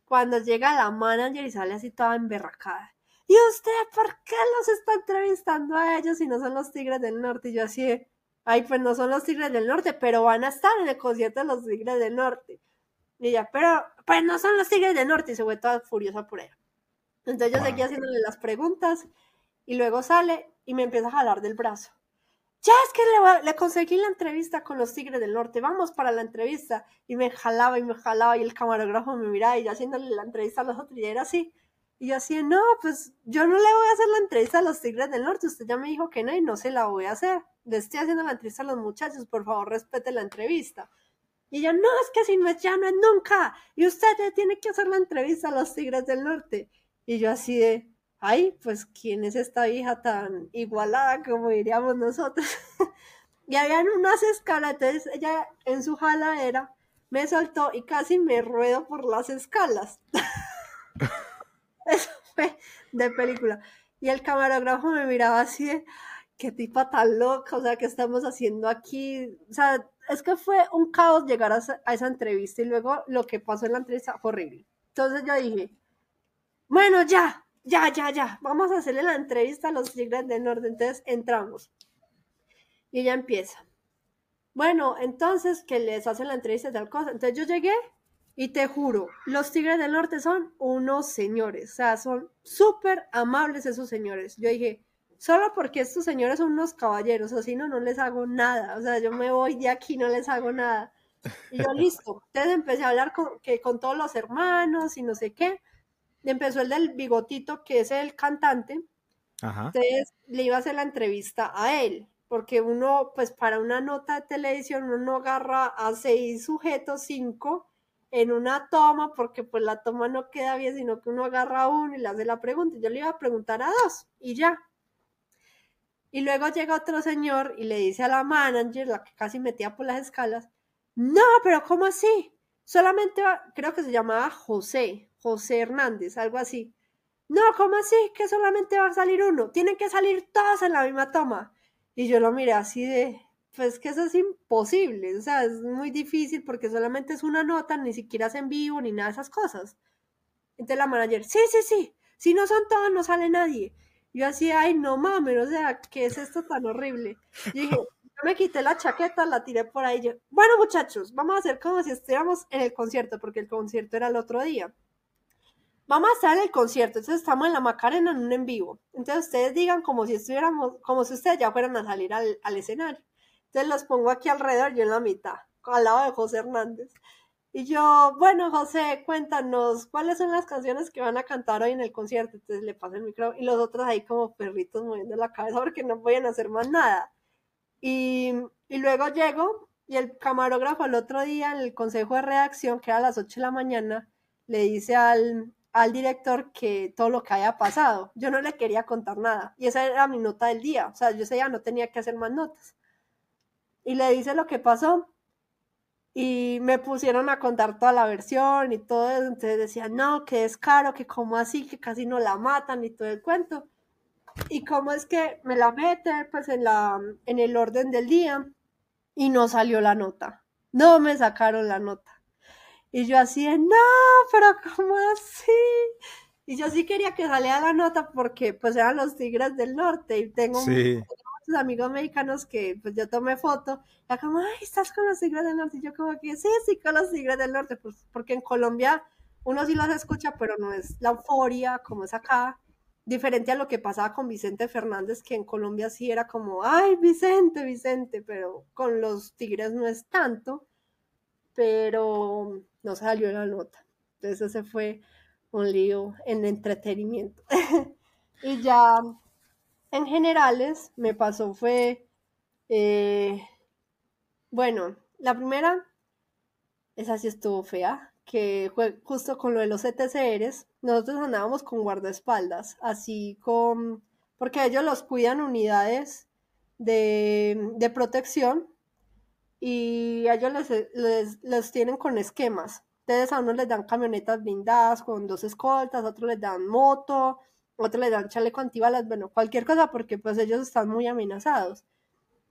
Cuando llega la manager y sale así toda emberracada ¿Y usted por qué los está entrevistando a ellos si no son los Tigres del Norte? Y yo así, ay, pues no son los Tigres del Norte, pero van a estar en el concierto de los Tigres del Norte. Y ella, pero, pues no son los Tigres del Norte. Y se fue toda furiosa por ella. Entonces yo seguí haciéndole las preguntas y luego sale y me empieza a jalar del brazo. Ya es que le, le, conseguí la entrevista con los Tigres del Norte, vamos para la entrevista. Y me jalaba y me jalaba y el camarógrafo me miraba y yo haciéndole la entrevista a los otros y era así. Y yo así, no, pues yo no le voy a hacer la entrevista a los Tigres del Norte, usted ya me dijo que no y no se la voy a hacer. Le estoy haciendo la entrevista a los muchachos, por favor respete la entrevista. Y yo, no, es que si no es ya, no es nunca. Y usted ya tiene que hacer la entrevista a los Tigres del Norte. Y yo así de, ay, pues ¿quién es esta hija tan igualada como diríamos nosotros? y habían unas escalas, entonces ella en su jaladera me soltó y casi me ruedo por las escalas. Eso fue de película. Y el camarógrafo me miraba así de, qué tipa tan loca, o sea, ¿qué estamos haciendo aquí? O sea, es que fue un caos llegar a esa, a esa entrevista y luego lo que pasó en la entrevista fue horrible. Entonces yo dije, bueno, ya, ya, ya, ya, vamos a hacerle la entrevista a los Tigres del Norte. Entonces entramos. Y ella empieza. Bueno, entonces que les hacen la entrevista de tal cosa. Entonces yo llegué y te juro, los Tigres del Norte son unos señores, o sea, son súper amables esos señores. Yo dije, solo porque estos señores son unos caballeros, así no, no les hago nada, o sea, yo me voy de aquí, no les hago nada. Y yo, listo, entonces empecé a hablar con, que, con todos los hermanos y no sé qué. Empezó el del bigotito, que es el cantante. Entonces le iba a hacer la entrevista a él, porque uno, pues para una nota de televisión, uno no agarra a seis sujetos, cinco, en una toma, porque pues la toma no queda bien, sino que uno agarra a uno y le hace la pregunta. Yo le iba a preguntar a dos y ya. Y luego llega otro señor y le dice a la manager, la que casi metía por las escalas, no, pero ¿cómo así? Solamente creo que se llamaba José, José Hernández, algo así. No, ¿cómo así? Que solamente va a salir uno. Tienen que salir todos en la misma toma. Y yo lo miré así de, pues que eso es imposible, o sea, es muy difícil porque solamente es una nota, ni siquiera es en vivo, ni nada de esas cosas. Entonces la manager, sí, sí, sí, si no son todos, no sale nadie. Yo así, ay, no mames, o sea, ¿qué es esto tan horrible? Y dije, yo me quité la chaqueta, la tiré por ahí. Bueno, muchachos, vamos a hacer como si estuviéramos en el concierto, porque el concierto era el otro día. Vamos a estar en el concierto, entonces estamos en la Macarena en un en vivo. Entonces ustedes digan como si estuviéramos, como si ustedes ya fueran a salir al, al escenario. Entonces los pongo aquí alrededor, yo en la mitad, al lado de José Hernández. Y yo, bueno, José, cuéntanos, ¿cuáles son las canciones que van a cantar hoy en el concierto? Entonces le paso el micrófono y los otros ahí como perritos moviendo la cabeza porque no pueden hacer más nada. Y, luego llego y el camarógrafo el otro día en el consejo de redacción, que era a las 8 de la mañana, le dice al, al director que todo lo que haya pasado. Yo no le quería contar nada. Y esa era mi nota del día. O sea, yo ese día no tenía que hacer más notas y le dice lo que pasó. Y me pusieron a contar toda la versión y todo eso. Entonces decían, no, que es caro, que como así, que casi no la matan y todo el cuento. Y cómo es que me la meten pues en, la, en el orden del día y no salió la nota. No me sacaron la nota. Y yo así no, pero ¿cómo así? Y yo sí quería que saliera la nota porque pues eran los Tigres del Norte y tengo sí. amigos mexicanos que pues yo tomé foto, ya como, ay, estás con los Tigres del Norte, y yo como que sí, sí, con los Tigres del Norte, pues porque en Colombia uno sí los escucha, pero no es la euforia como es acá, diferente a lo que pasaba con Vicente Fernández, que en Colombia sí era como, ay, Vicente, Vicente, pero con los Tigres no es tanto, pero no salió la nota. Entonces ese fue un lío en entretenimiento. y ya en generales me pasó fue, eh, bueno, la primera, esa sí estuvo fea, que fue justo con lo de los ETCRs, nosotros andábamos con guardaespaldas, así con, porque ellos los cuidan unidades de, de protección y ellos les, les, tienen con esquemas. Entonces a unos les dan camionetas blindadas con dos escoltas, a otros les dan moto, otros les dan chaleco antibalas, bueno, cualquier cosa porque pues ellos están muy amenazados.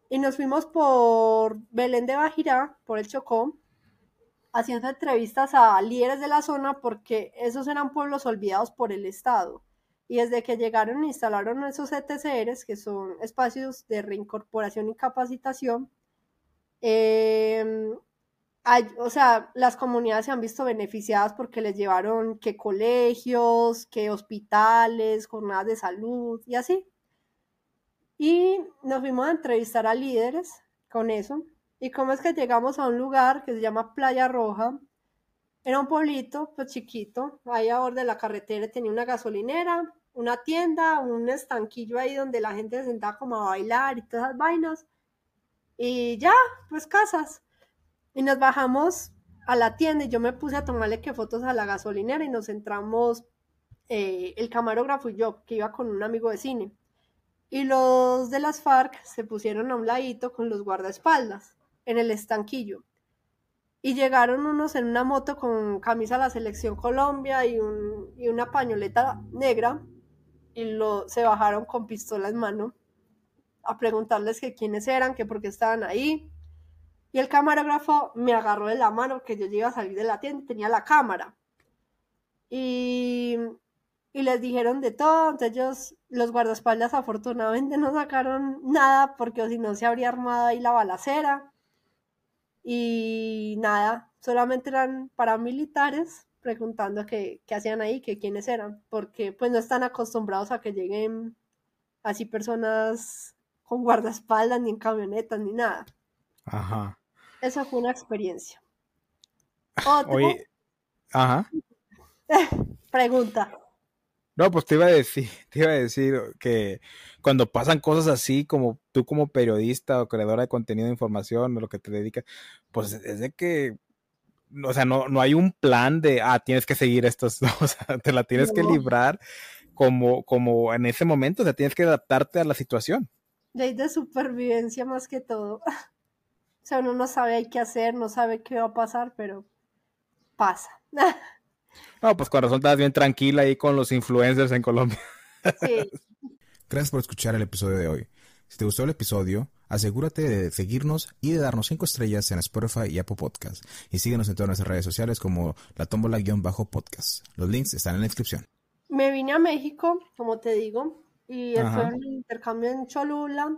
Y nos fuimos por Belén de Bajirá, por el Chocó, haciendo entrevistas a líderes de la zona porque esos eran pueblos olvidados por el Estado. Y desde que llegaron e instalaron esos ETCRs, que son espacios de reincorporación y capacitación, em, o sea, las comunidades se han visto beneficiadas porque les llevaron que colegios, que hospitales, jornadas de salud y así. Y nos fuimos a entrevistar a líderes con eso. ¿Y cómo es que llegamos a un lugar que se llama Playa Roja? Era un pueblito, pues chiquito, ahí a borde de la carretera tenía una gasolinera, una tienda, un estanquillo ahí donde la gente se sentaba como a bailar y todas esas vainas. Y ya, pues casas. Y nos bajamos a la tienda y yo me puse a tomarle que fotos a la gasolinera y nos entramos eh, el camarógrafo y yo, que iba con un amigo de cine. Y los de las FARC se pusieron a un ladito con los guardaespaldas en el estanquillo. Y llegaron unos en una moto con camisa de la Selección Colombia y, un, y una pañoleta negra y lo, se bajaron con pistola en mano a preguntarles que quiénes eran, que por qué estaban ahí. Y el camarógrafo me agarró de la mano que yo iba a salir de la tienda tenía la cámara. Y, y les dijeron de todo, entonces ellos, los guardaespaldas afortunadamente no sacaron nada porque si no se habría armado ahí la balacera y nada, solamente eran paramilitares preguntando qué, qué hacían ahí, que quiénes eran, porque pues no están acostumbrados a que lleguen así personas con guardaespaldas, ni en camionetas, ni nada.
Ajá.
Esa fue una experiencia.
Oye, ajá.
Pregunta.
No, pues te iba a decir, te iba a decir que cuando pasan cosas así, como tú como periodista o creadora de contenido de información o lo que te dedicas, pues es de que, o sea, no, no hay un plan de, ah, tienes que seguir estos, o sea, te la tienes que librar como, como en ese momento, o sea, tienes que adaptarte a la situación.
Ley de supervivencia más que todo. O sea, uno no sabe qué hacer, no sabe qué va a pasar, pero pasa.
No, pues con razón estás bien tranquila ahí con los influencers en Colombia. Sí. Gracias por escuchar el episodio de hoy. Si te gustó el episodio, asegúrate de seguirnos y de darnos 5 estrellas en Spotify y Apple Podcast. Y síguenos en todas nuestras redes sociales como la tómbola-podcast. Los links están en la descripción.
Me vine a México, como te digo, y fue un intercambio en Cholula.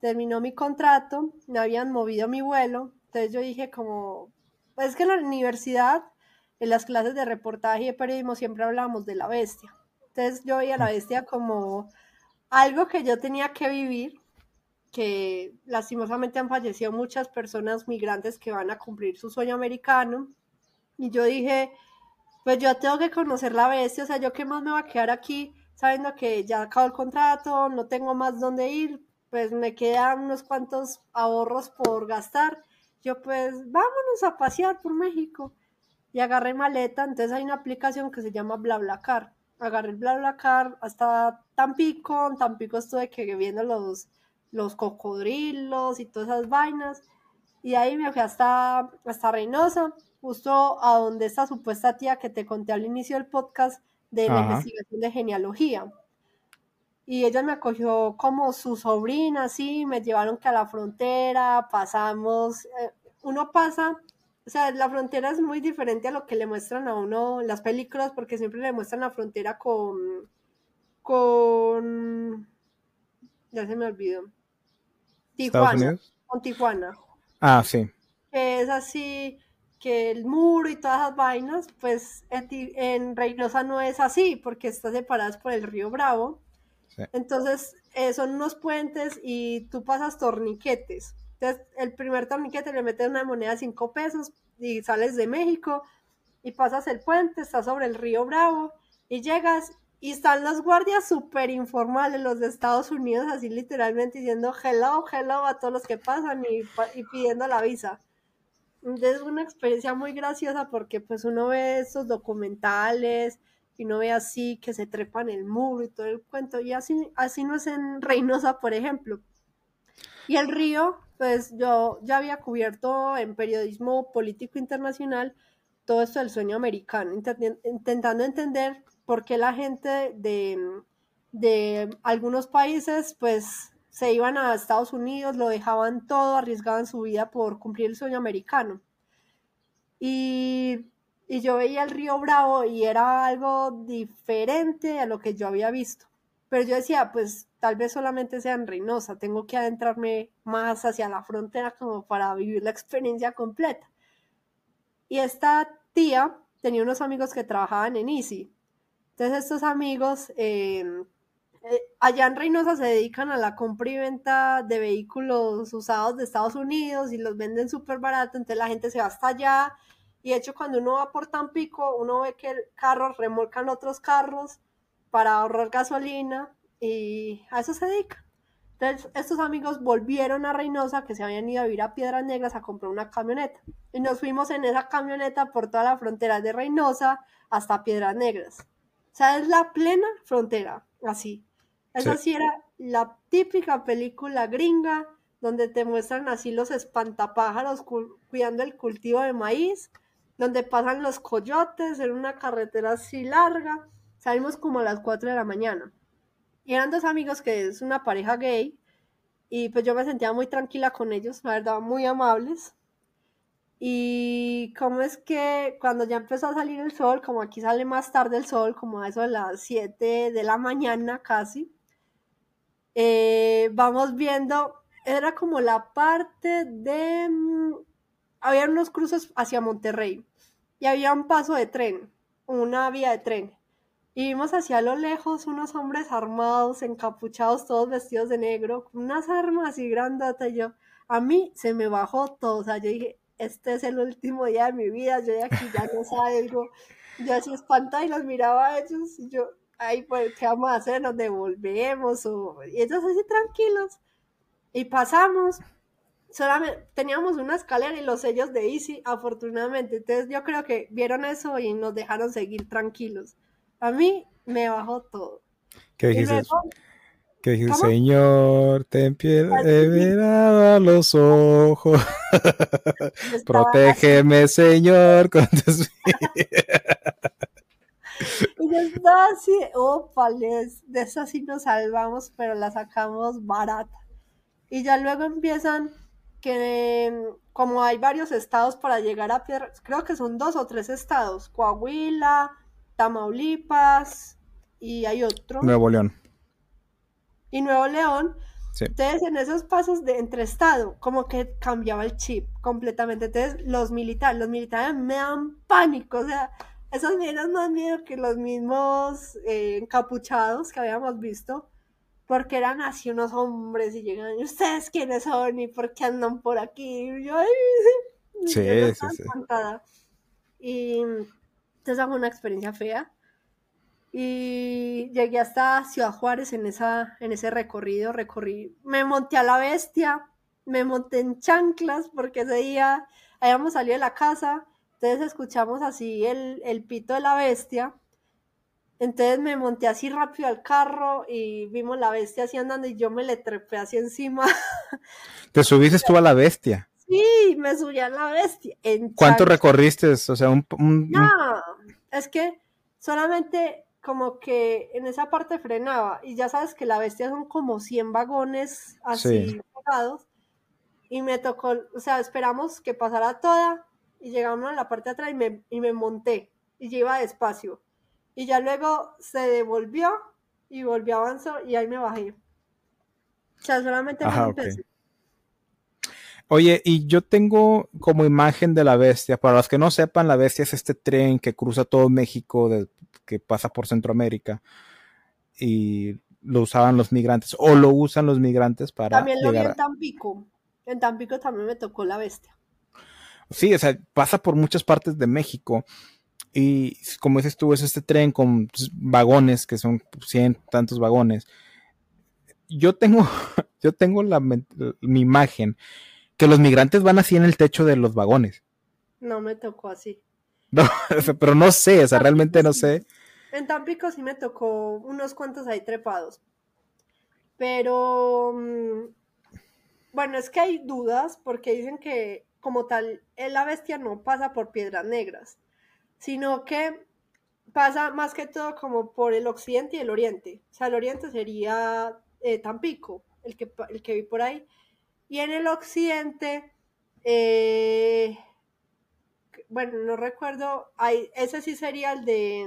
Terminó mi contrato, me habían movido mi vuelo. Entonces yo dije como, pues es que en la universidad en las clases de reportaje y de periodismo siempre hablábamos de la bestia. Entonces yo veía a la bestia como algo que yo tenía que vivir, que lastimosamente han fallecido muchas personas migrantes que van a cumplir su sueño americano. Y yo dije, pues yo tengo que conocer la bestia, o sea, yo qué más me va a quedar aquí sabiendo que ya acabó el contrato, no tengo más dónde ir, pues me quedan unos cuantos ahorros por gastar. Yo pues vámonos a pasear por México y agarré maleta, entonces hay una aplicación que se llama BlaBlaCar. Agarré el BlaBlaCar hasta Tampico, en Tampico estuve que viendo los, los cocodrilos y todas esas vainas, y ahí me fui hasta, hasta Reynosa, justo a donde está supuesta tía que te conté al inicio del podcast de la investigación de genealogía. Y ella me acogió como su sobrina, así, me llevaron que a la frontera, pasamos, eh, uno pasa o sea, la frontera es muy diferente a lo que le muestran a uno en las películas, porque siempre le muestran la frontera con. con. ya se me olvidó. Tijuana. Con Tijuana.
Ah, sí.
Es así, que el muro y todas las vainas, pues en, Reynosa no es así, porque está separada por el río Bravo. Entonces, eh, son unos puentes y tú pasas torniquetes. Entonces, el primer torniquete le metes una moneda de 5 pesos y sales de México y pasas el puente, estás sobre el río Bravo y llegas y están los guardias súper informales, los de Estados Unidos, así literalmente diciendo hello, hello a todos los que pasan y, pidiendo la visa. Es una experiencia muy graciosa porque pues uno ve esos documentales y uno ve así que se trepan el muro y todo el cuento y así, así no es en Reynosa, por ejemplo. Y el río, pues yo ya había cubierto en periodismo político internacional todo esto del sueño americano, intentando entender por qué la gente de, de algunos países pues se iban a Estados Unidos, lo dejaban todo, arriesgaban su vida por cumplir el sueño americano. Y, y, yo veía el río Bravo y era algo diferente a lo que yo había visto. Pero yo decía, pues tal vez solamente sea en Reynosa, tengo que adentrarme más hacia la frontera como para vivir la experiencia completa. Y esta tía tenía unos amigos que trabajaban en Easy. Entonces estos amigos em, eh, allá en Reynosa se dedican a la compra y venta de vehículos usados de Estados Unidos y los venden súper barato, entonces la gente se va hasta allá y de hecho cuando uno va por Tampico uno ve que carros remolcan otros carros para ahorrar gasolina y a eso se dedican. Entonces, estos amigos volvieron a Reynosa, que se habían ido a vivir a Piedras Negras a comprar una camioneta. Y nos fuimos en esa camioneta por toda la frontera de Reynosa hasta Piedras Negras. O sea, es la plena frontera, así. Esa sí. era la típica película gringa, donde te muestran así los espantapájaros cuidando el cultivo de maíz, donde pasan los coyotes en una carretera así larga. Salimos como a las 4 de la mañana. Y eran dos amigos que es una pareja gay. Y pues yo me sentía muy tranquila con ellos, la verdad, muy amables. Y cómo es que cuando ya empezó a salir el sol, como aquí sale más tarde el sol, como a eso de las 7 de la mañana casi, eh, vamos viendo, era como la parte de... Mm, había unos cruces hacia Monterrey y había un paso de tren, una vía de tren. Y vimos hacia lo lejos unos hombres armados, encapuchados, todos vestidos de negro, con unas armas y grandotas. Y yo, a mí se me bajó todo. O sea, yo dije, este es el último día de mi vida, yo de aquí ya no salgo. Yo así espantada y los miraba a ellos y yo, ay, pues, ¿qué vamos a hacer? ¿Nos devolvemos? O... Y ellos así tranquilos. Y pasamos. Solamente teníamos una escalera y los sellos de Easy, afortunadamente. Entonces yo creo que vieron eso y nos dejaron seguir tranquilos. A mí me bajó todo.
¿Qué dijiste? ¿Qué dijiste? Señor, ten piedad de mirada a los ojos. Protégeme, Señor, con tus
Yo estaba así, opales, de eso sí nos salvamos, pero la sacamos barata. Y ya luego empiezan que, como hay varios estados para llegar a Piedra, creo que son dos o tres estados, Coahuila, Tamaulipas y hay otro.
Nuevo León.
Y Nuevo León. Entonces, en esos pasos de entre estado, como que cambiaba el chip completamente. Entonces, los militares, los militares me dan pánico, o sea, esos me dan más miedo que los mismos eh, encapuchados que habíamos visto, porque eran así unos hombres y llegan, ¿y ustedes quiénes son? ¿Y por qué andan por aquí? Y yo, ay, sí, sí, sí. Y entonces fue una experiencia fea. Y llegué hasta Ciudad Juárez en, esa, en ese recorrido, recorrí, me monté a la bestia, me monté en chanclas porque ese día habíamos salido de la casa, entonces escuchamos así el, el pito de la bestia, entonces me monté así rápido al carro y vimos la bestia así andando y yo me le trepé así encima.
¿Te subiste tú a la bestia?
Sí, me subí a la bestia.
¿Cuánto recorriste? O sea, un,
No, es que solamente como que en esa parte frenaba y ya sabes que la bestia son como 100 vagones así pegados y me tocó, o sea, esperamos que pasara toda y llegamos a la parte de atrás y me, y me monté y yo iba despacio. Y ya luego se devolvió y volvió a avanzar y ahí me bajé. O sea, solamente me
Oye, y yo tengo como imagen de la bestia, para los que no sepan, la bestia es este tren que cruza todo México, que pasa por Centroamérica, y lo usaban los migrantes, o lo usan los migrantes para...
También lo vi en Tampico, en Tampico también me tocó la bestia.
Sí, o sea, pasa por muchas partes de México, y como dices tú, es este tren con pues, vagones, que son cien tantos vagones. Yo tengo, yo tengo la, mi imagen que los migrantes van así en el techo de los vagones.
No me tocó así.
No, pero no sé, o sea, realmente no sé.
En Tampico sí me tocó unos cuantos ahí trepados. Pero mm, bueno, es que hay dudas porque dicen que como tal la bestia no pasa por piedras negras, sino que pasa más que todo como por el occidente y el oriente. O sea, el oriente sería eh, Tampico, el que, el que vi por ahí. Y en el occidente, eh, bueno, no recuerdo, hay, ese sí sería el de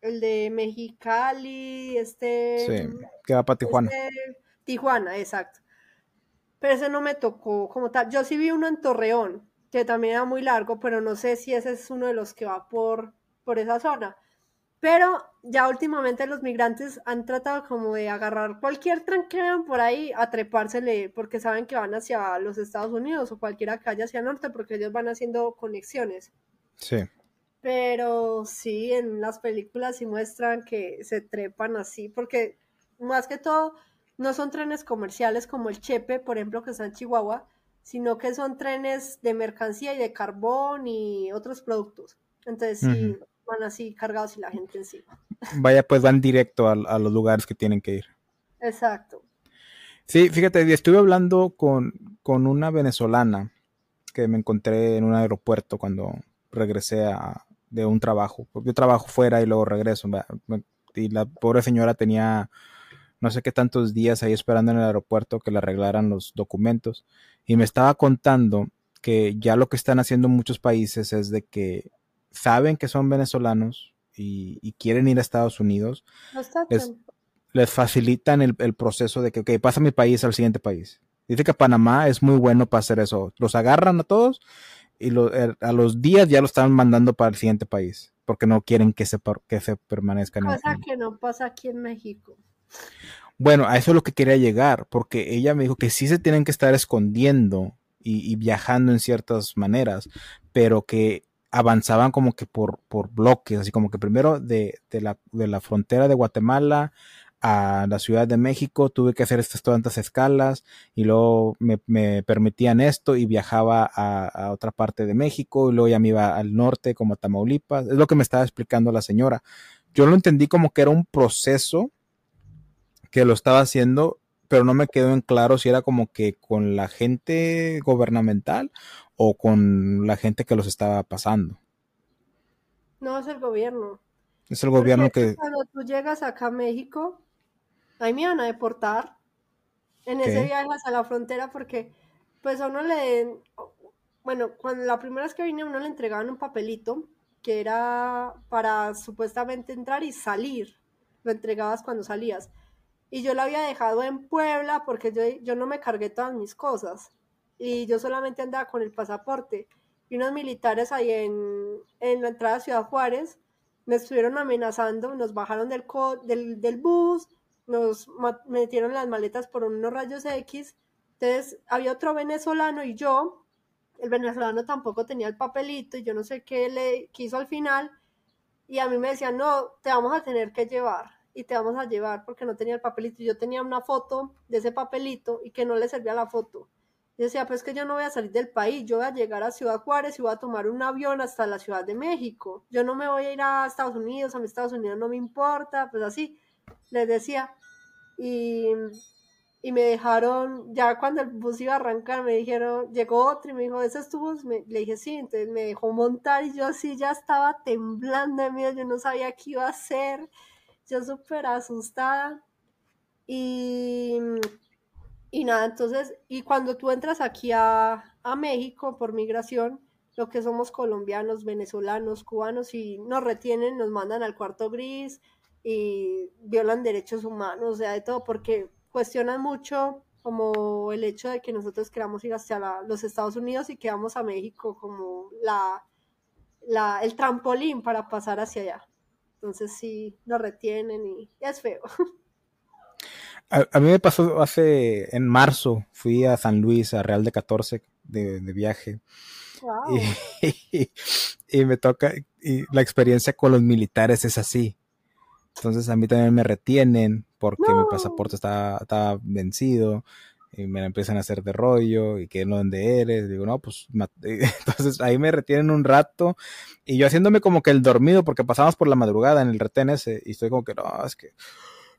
el de Mexicali, este...
Sí, que va para Tijuana.
Este, Tijuana, exacto. Pero ese no me tocó como tal. Yo sí vi uno en Torreón, que también era muy largo, pero no sé si ese es uno de los que va por, por esa zona. Pero ya últimamente los migrantes han tratado como de agarrar cualquier tren que vean por ahí a trepársele porque saben que van hacia los Estados Unidos o cualquiera calle hacia el norte porque ellos van haciendo conexiones.
Sí.
Pero sí, en las películas sí muestran que se trepan así porque más que todo no son trenes comerciales como el Chepe, por ejemplo, que está en Chihuahua, sino que son trenes de mercancía y de carbón y otros productos. Entonces sí van así cargados y la gente encima.
Vaya, pues van directo a, los lugares que tienen que ir.
Exacto.
Sí, fíjate, estuve hablando con, con una venezolana que me encontré en un aeropuerto cuando regresé a, de un trabajo. Yo trabajo fuera y luego regreso. Y la pobre señora tenía no sé qué tantos días ahí esperando en el aeropuerto que le arreglaran los documentos. Y me estaba contando que ya lo que están haciendo muchos países es de que saben que son venezolanos y, quieren ir a Estados Unidos, les, facilitan el, proceso de que, ok, pasa mi país al siguiente país. Dice que Panamá es muy bueno para hacer eso. Los agarran a todos y er, a los días ya lo están mandando para el siguiente país porque no quieren que se, que se permanezcan.
Cosa que no pasa aquí en México.
Bueno, a eso es lo que quería llegar, porque ella me dijo que sí se tienen que estar escondiendo y, viajando en ciertas maneras, pero que avanzaban como que por, por bloques, así como que primero de, de, la, de la frontera de Guatemala a la Ciudad de México, tuve que hacer estas tantas escalas y luego me, me permitían esto y viajaba a, a, otra parte de México y luego ya me iba al norte como a Tamaulipas. Es lo que me estaba explicando la señora. Yo lo entendí como que era un proceso que lo estaba haciendo, pero no me quedó en claro si era como que con la gente gubernamental o con la gente que los estaba pasando.
No, es el gobierno.
Es el gobierno que...
Cuando tú llegas acá a México, ahí me van a deportar en ese viaje hacia la frontera porque pues a uno le... Bueno, cuando la primera vez que vine a uno le entregaban un papelito que era para supuestamente entrar y salir. Lo entregabas cuando salías. Y yo lo había dejado en Puebla porque yo, yo no me cargué todas mis cosas y yo solamente andaba con el pasaporte. Y unos militares ahí en, la entrada de Ciudad Juárez me estuvieron amenazando, nos bajaron del, del, del bus, nos metieron las maletas por unos rayos X. Entonces había otro venezolano y yo, el venezolano tampoco tenía el papelito y yo no sé qué le quiso al final. Y a mí me decían, no, te vamos a tener que llevar y te vamos a llevar porque no tenía el papelito. Yo tenía una foto de ese papelito y que no le servía la foto. Decía, pues que yo no voy a salir del país, yo voy a llegar a Ciudad Juárez y voy a tomar un avión hasta la Ciudad de México. Yo no me voy a ir a Estados Unidos, a mis Estados Unidos no me importa, pues así, les decía. Y, y me dejaron, ya cuando el bus iba a arrancar, me dijeron, llegó otro y me dijo, ¿ese es tu bus? le dije, sí, entonces me dejó montar y yo así ya estaba temblando de miedo, yo no sabía qué iba a hacer, yo súper asustada. Y y nada, entonces, y cuando tú entras aquí a, México por migración, lo que somos colombianos, venezolanos, cubanos, y nos retienen, nos mandan al cuarto gris y violan derechos humanos, o sea, de todo, porque cuestionan mucho como el hecho de que nosotros queramos ir hacia los Estados Unidos y que vamos a México como la, la, el trampolín para pasar hacia allá. Entonces sí, nos retienen y es feo.
A, mí me pasó hace, en marzo, fui a San Luis, a Real de 14 de, viaje. Y, me toca, y la experiencia con los militares es así. Entonces a mí también me retienen porque mi pasaporte estaba, estaba vencido y me la empiezan a hacer de rollo y que no dónde eres, digo, no, pues entonces ahí me retienen un rato y yo haciéndome como que el dormido porque pasamos por la madrugada en el retén ese y estoy como que no, es que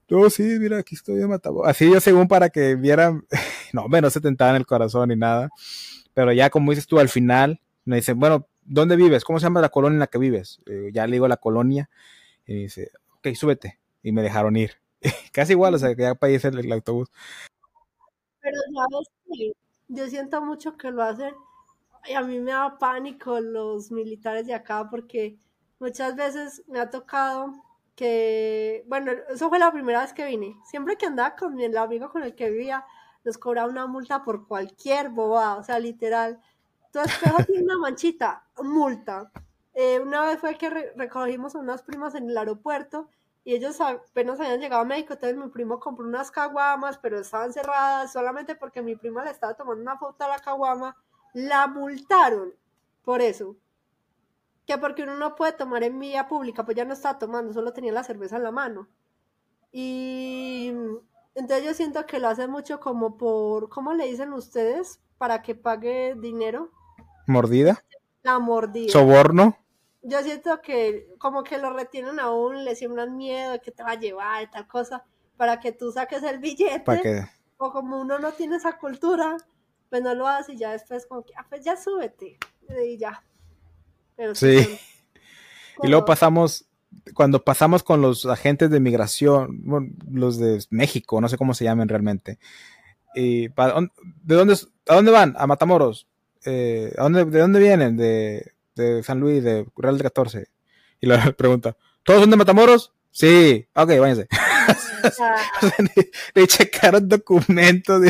no, sí, mira, aquí estoy de Matabo. Así yo según para que vieran, no, menos se tentaba en el corazón ni nada, pero ya como dices tú al final me dicen, bueno, ¿dónde vives? ¿Cómo se llama la colonia en la que vives? Eh, ya le digo la colonia y dice, ok, súbete y me dejaron ir. Casi igual, o sea, que ya para el, el autobús.
Pero sabes yo siento mucho que lo hacen y a mí me da pánico los militares de acá porque muchas veces me ha tocado que, bueno, eso fue la primera vez que vine. Siempre que andaba con el amigo con el que vivía, nos cobraba una multa por cualquier bobada, o sea, literal. Tu espejo tiene una manchita, multa. Eh, una vez fue que recogimos a unas primas en el aeropuerto y ellos apenas habían llegado a México, entonces mi primo compró unas caguamas, pero estaban cerradas solamente porque mi prima le estaba tomando una foto a la caguama, la multaron por eso. Que porque uno no puede tomar en vía pública, pues ya no estaba tomando, solo tenía la cerveza en la mano. Y entonces yo siento que lo hacen mucho como por, ¿cómo le dicen ustedes? Para que pague dinero.
¿Mordida?
La mordida.
¿Soborno?
Yo siento que como que lo retienen aún, le siembran miedo de que te va a llevar y tal cosa, para que tú saques el billete. O como uno no tiene esa cultura, pues no lo hace y ya después como que, ah, pues ya súbete. Y ya.
sí. y luego pasamos, cuando pasamos con los agentes de migración, los de México, no sé cómo se llaman realmente. Y, ¿De dónde, a dónde van? A Matamoros. Eh, ¿a dónde, ¿De dónde vienen? De de San Luis, de Real de 14. Y la pregunta, ¿todos son de Matamoros? Sí, ok, váyanse. le, checaron documentos,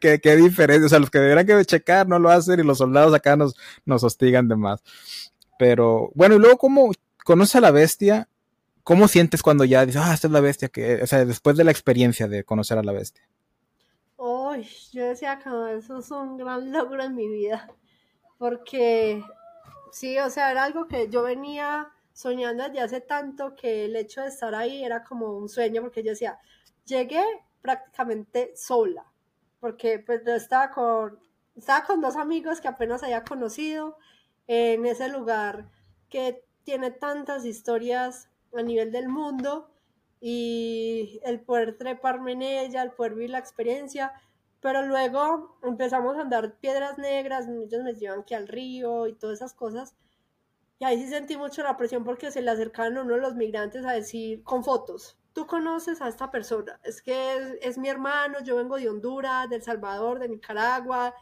¿qué, diferencia, o sea, los que deberían que checar no lo hacen y los soldados acá nos, nos hostigan de más. Pero, bueno, y luego, ¿cómo conoce a la bestia? ¿Cómo sientes cuando ya dices, ah, esta es la bestia? Que, o sea, después de la experiencia de conocer a la bestia.
Uy, yo decía que eso es un gran logro en mi vida, porque Sí, o sea, era algo que yo venía soñando desde hace tanto que el hecho de estar ahí era como un sueño, porque yo decía, llegué prácticamente sola, porque pues yo estaba con, estaba con dos amigos que apenas había conocido en ese lugar que tiene tantas historias a nivel del mundo y el poder treparme en ella, el poder vivir la experiencia, pero luego empezamos a andar piedras negras, ellos me llevan que al río y todas esas cosas. Y ahí sí sentí mucho la presión porque se le acercaron a uno de los migrantes a decir con fotos, tú conoces a esta persona, es que es, mi hermano, yo vengo de Honduras, de El Salvador, de Nicaragua,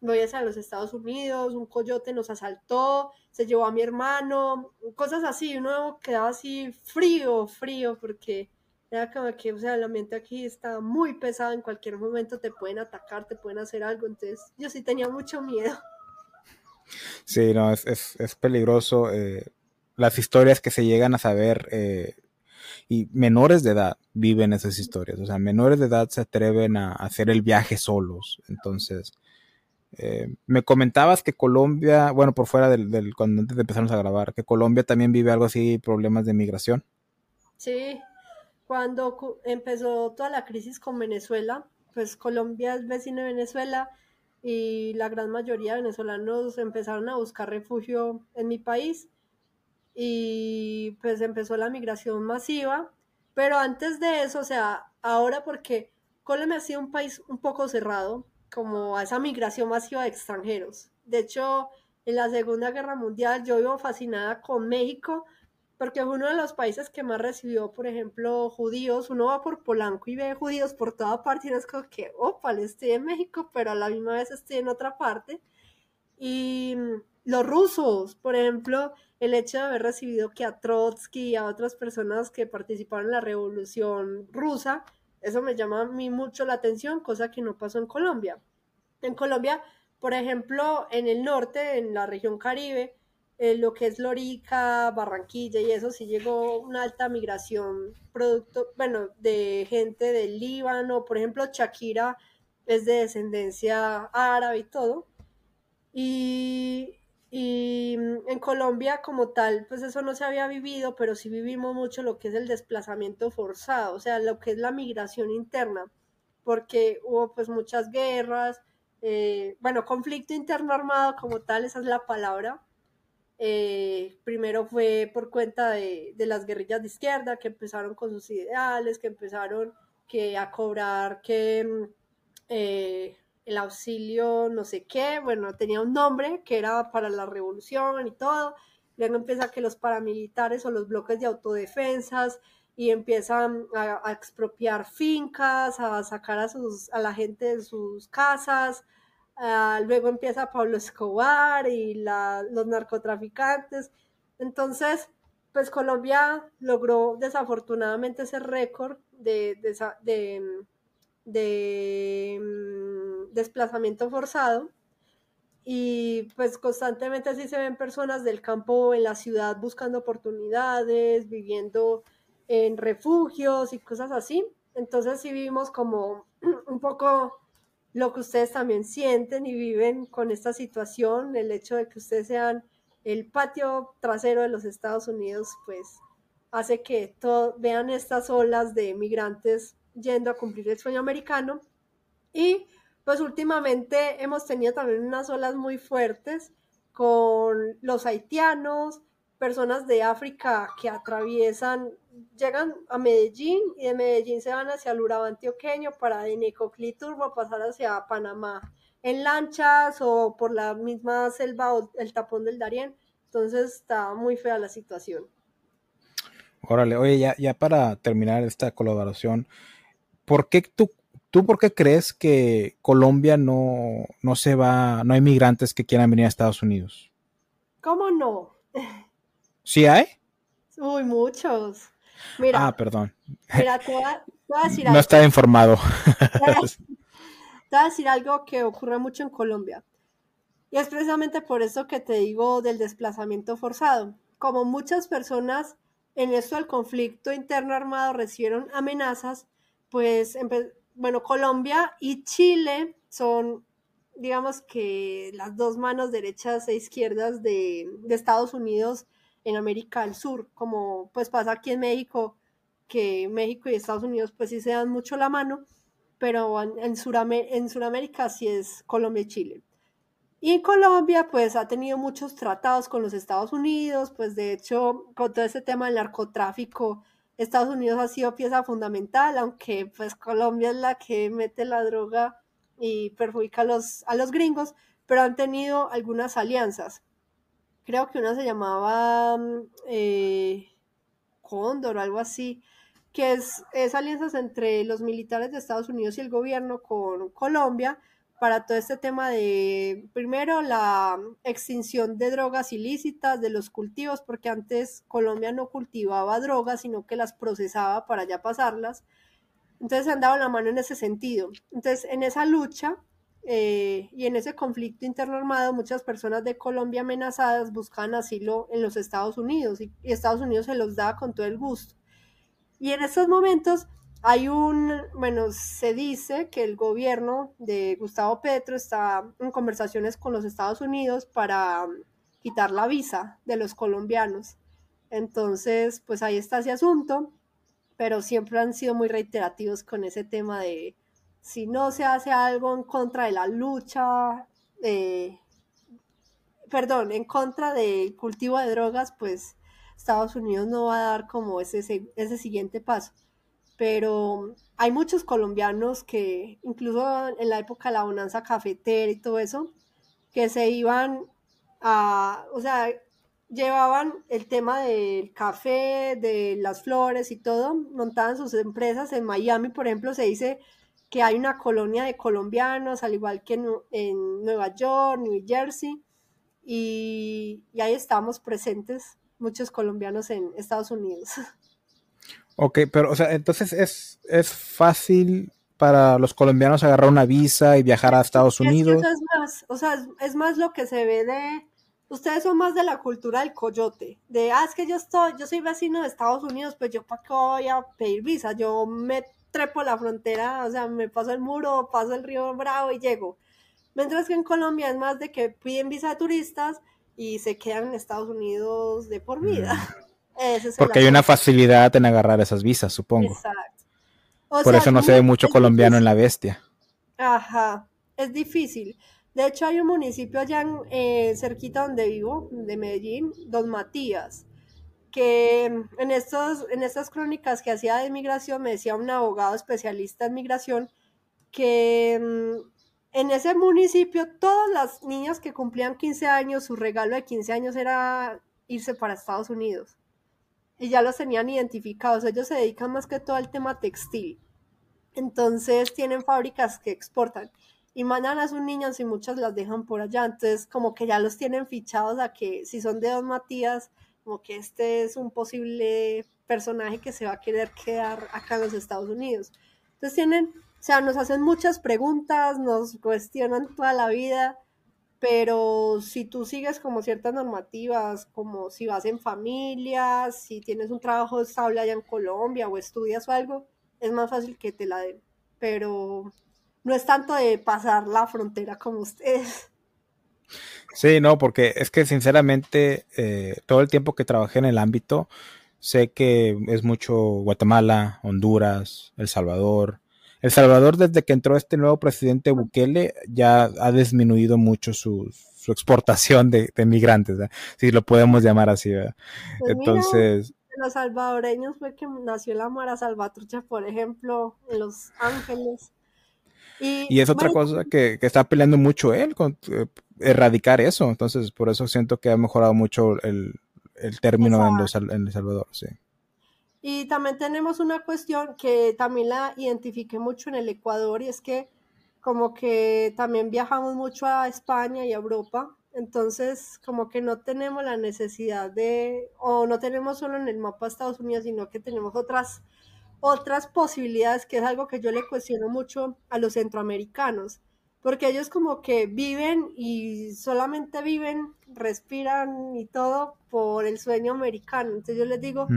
voy hacia los Estados Unidos, un coyote nos asaltó, se llevó a mi hermano, cosas así, uno quedaba así frío, frío, porque era como que, o sea, la mente aquí está muy pesada, en cualquier momento te pueden atacar, te pueden hacer algo, entonces yo sí tenía mucho miedo.
Sí, no, es, es, peligroso. Eh, las historias que se llegan a saber eh, y menores de edad viven esas historias, o sea, menores de edad se atreven a, hacer el viaje solos, entonces... Eh, me comentabas que Colombia, bueno, por fuera del, del, cuando antes de empezarnos a grabar, que Colombia también vive algo así, problemas de migración.
Sí, cuando empezó toda la crisis con Venezuela, pues Colombia es vecino de Venezuela y la gran mayoría de venezolanos empezaron a buscar refugio en mi país y pues empezó la migración masiva, pero antes de eso, o sea, ahora porque Colombia ha sido un país un poco cerrado como a esa migración masiva de extranjeros. De hecho, en la Segunda Guerra Mundial yo vivo fascinada con México porque uno de los países que más recibió, por ejemplo, judíos. Uno va por Polanco y ve judíos por toda parte y es como que, opa, estoy en México, pero a la misma vez estoy en otra parte. Y mm, los rusos, por ejemplo, el hecho de haber recibido que a Trotsky y a otras personas que participaron en la revolución rusa, eso me llama a mí mucho la atención, cosa que no pasó en Colombia. En Colombia, por ejemplo, en el norte, en la región Caribe, eh, lo que es Lorica, Barranquilla y eso sí llegó una alta migración producto, bueno, de gente del Líbano, por ejemplo, Shakira es de descendencia árabe y todo. Y, y en Colombia como tal, pues eso no se había vivido, pero sí vivimos mucho lo que es el desplazamiento forzado, o sea, lo que es la migración interna. porque hubo pues muchas guerras, eh, bueno, conflicto interno armado como tal, esa es la palabra. Eh, primero fue por cuenta de, de, las guerrillas de izquierda que empezaron con sus ideales, que empezaron que a cobrar que mm, eh, el auxilio no sé qué, bueno, tenía un nombre que era para la revolución y todo. Luego empieza que los paramilitares o los bloques de autodefensas y empiezan a, expropiar fincas, a sacar a, sus, a la gente de sus casas. Ah, luego empieza Pablo Escobar y los narcotraficantes. Entonces, pues Colombia logró desafortunadamente ese récord de, de, de, mm, desplazamiento forzado y pues constantemente así se ven personas del campo en la ciudad buscando oportunidades, viviendo en refugios y cosas así. Entonces sí vivimos como un poco lo que ustedes también sienten y viven con esta situación, el hecho de que ustedes sean el patio trasero de los Estados Unidos, pues hace que todo, vean estas olas de migrantes yendo a cumplir el sueño americano. Y pues últimamente hemos tenido también unas olas muy fuertes con los haitianos, personas de África que atraviesan, llegan a Medellín y de Medellín se van hacia el Urabá antioqueño para de Necoclí Turbo pasar hacia Panamá en lanchas o por la misma selva o el tapón del Darién. Entonces está muy fea la situación.
Órale, oye, ya, ya para terminar esta colaboración, ¿por qué tú, tú por qué crees que Colombia no, no se va, no hay migrantes que quieran venir a Estados Unidos?
¿Cómo no?
¿Sí hay?
Uy, muchos.
Mira, ah, perdón.
Mira, te voy a, decir
algo. No está informado.
Te voy, a, decir algo que ocurre mucho en Colombia. Y es precisamente por eso que te digo del desplazamiento forzado. Como muchas personas en esto del conflicto interno armado recibieron amenazas, pues, bueno, Colombia y Chile son, digamos que las dos manos derechas e izquierdas de, de Estados Unidos en América del Sur, como pues pasa aquí en México, que México y Estados Unidos pues sí se dan mucho la mano, pero en, en, en Sudamérica sí es Colombia y Chile. Y Colombia pues ha tenido muchos tratados con los Estados Unidos, pues de hecho con todo este tema del narcotráfico, Estados Unidos ha sido pieza fundamental, aunque pues Colombia es la que mete la droga y perjudica a los, a los gringos, pero han tenido algunas alianzas creo que una se llamaba mm, eh, Cóndor o algo así, que es, es alianzas entre los militares de Estados Unidos y el gobierno con Colombia para todo este tema de, primero, la extinción de drogas ilícitas de los cultivos, porque antes Colombia no cultivaba drogas, sino que las procesaba para ya pasarlas. Entonces se han dado la mano en ese sentido. Entonces, en esa lucha, eh, y en ese conflicto interno armado muchas personas de Colombia amenazadas buscan asilo en los Estados Unidos y, Estados Unidos se los da con todo el gusto. Y en estos momentos hay un, bueno, se dice que el gobierno de Gustavo Petro está en conversaciones con los Estados Unidos para quitar la visa de los colombianos. Entonces, pues ahí está ese asunto, pero siempre han sido muy reiterativos con ese tema de si no se hace algo en contra de la lucha, eh, perdón, en contra del cultivo de drogas, pues Estados Unidos no va a dar como ese, ese siguiente paso. Pero hay muchos colombianos que, incluso en la época de la bonanza cafetera y todo eso, que se iban a, o sea, llevaban el tema del café, de las flores y todo, montaban sus empresas en Miami, por ejemplo, se dice que hay una colonia de colombianos, al igual que en, Nueva York, New Jersey, y, ahí estamos presentes muchos colombianos en Estados Unidos.
Ok, pero o sea, entonces es, es fácil para los colombianos agarrar una visa y viajar a Estados Unidos.
Es, más, o sea, es, más lo que se ve de, ustedes son más de la cultura del coyote, de, ah, es que yo estoy, yo soy vecino de Estados Unidos, pues yo para qué voy a pedir visa, yo me trepo la frontera, o sea, me paso el muro, paso el río Bravo y llego. Mientras que en Colombia es más de que piden visa de turistas y se quedan en Estados Unidos de por vida.
Mm. Porque hay una facilidad en agarrar esas visas, supongo.
Exacto.
Por eso no se ve mucho colombiano en la bestia.
Ajá, es difícil. De hecho, hay un municipio allá en, eh, cerquita donde vivo, de Medellín, Don Matías, que en, estos, en estas crónicas que hacía de migración me decía un abogado especialista en migración que mm, en ese municipio todas las niñas que cumplían 15 años, su regalo de 15 años era irse para Estados Unidos. Y ya los tenían identificados. Ellos se dedican más que todo al tema textil. Entonces tienen fábricas que exportan y mandan a sus niños y muchas las dejan por allá. Entonces como que ya los tienen fichados a que si son de Don Matías, como que este es un posible personaje que se va a querer quedar acá en los Estados Unidos. Entonces tienen, o sea, nos hacen muchas preguntas, nos cuestionan toda la vida, pero si tú sigues como ciertas normativas, como si vas en familia, si tienes un trabajo estable allá en Colombia o estudias o algo, es más fácil que te la den. Pero no es tanto de pasar la frontera como ustedes.
Sí, no, porque es que sinceramente eh, todo el tiempo que trabajé en el ámbito, sé que es mucho Guatemala, Honduras, El Salvador. El Salvador desde que entró este nuevo presidente Bukele ya ha disminuido mucho su, exportación de, migrantes, si lo podemos llamar así. Pues
Entonces... los salvadoreños fue que nació la Mara Salvatrucha, por ejemplo, en Los Ángeles.
Y, es otra cosa que, está peleando mucho él, con eh, erradicar eso. Entonces, por eso siento que ha mejorado mucho el, término en, en, El Salvador, sí.
Y también tenemos una cuestión que también la identifiqué mucho en el Ecuador y es que como que también viajamos mucho a España y a Europa, entonces como que no tenemos la necesidad de, o no tenemos solo en el mapa Estados Unidos, sino que tenemos otras otras posibilidades, que es algo que yo le cuestiono mucho a los centroamericanos, porque ellos como que viven y solamente viven, respiran y todo por el sueño americano. Entonces yo les digo,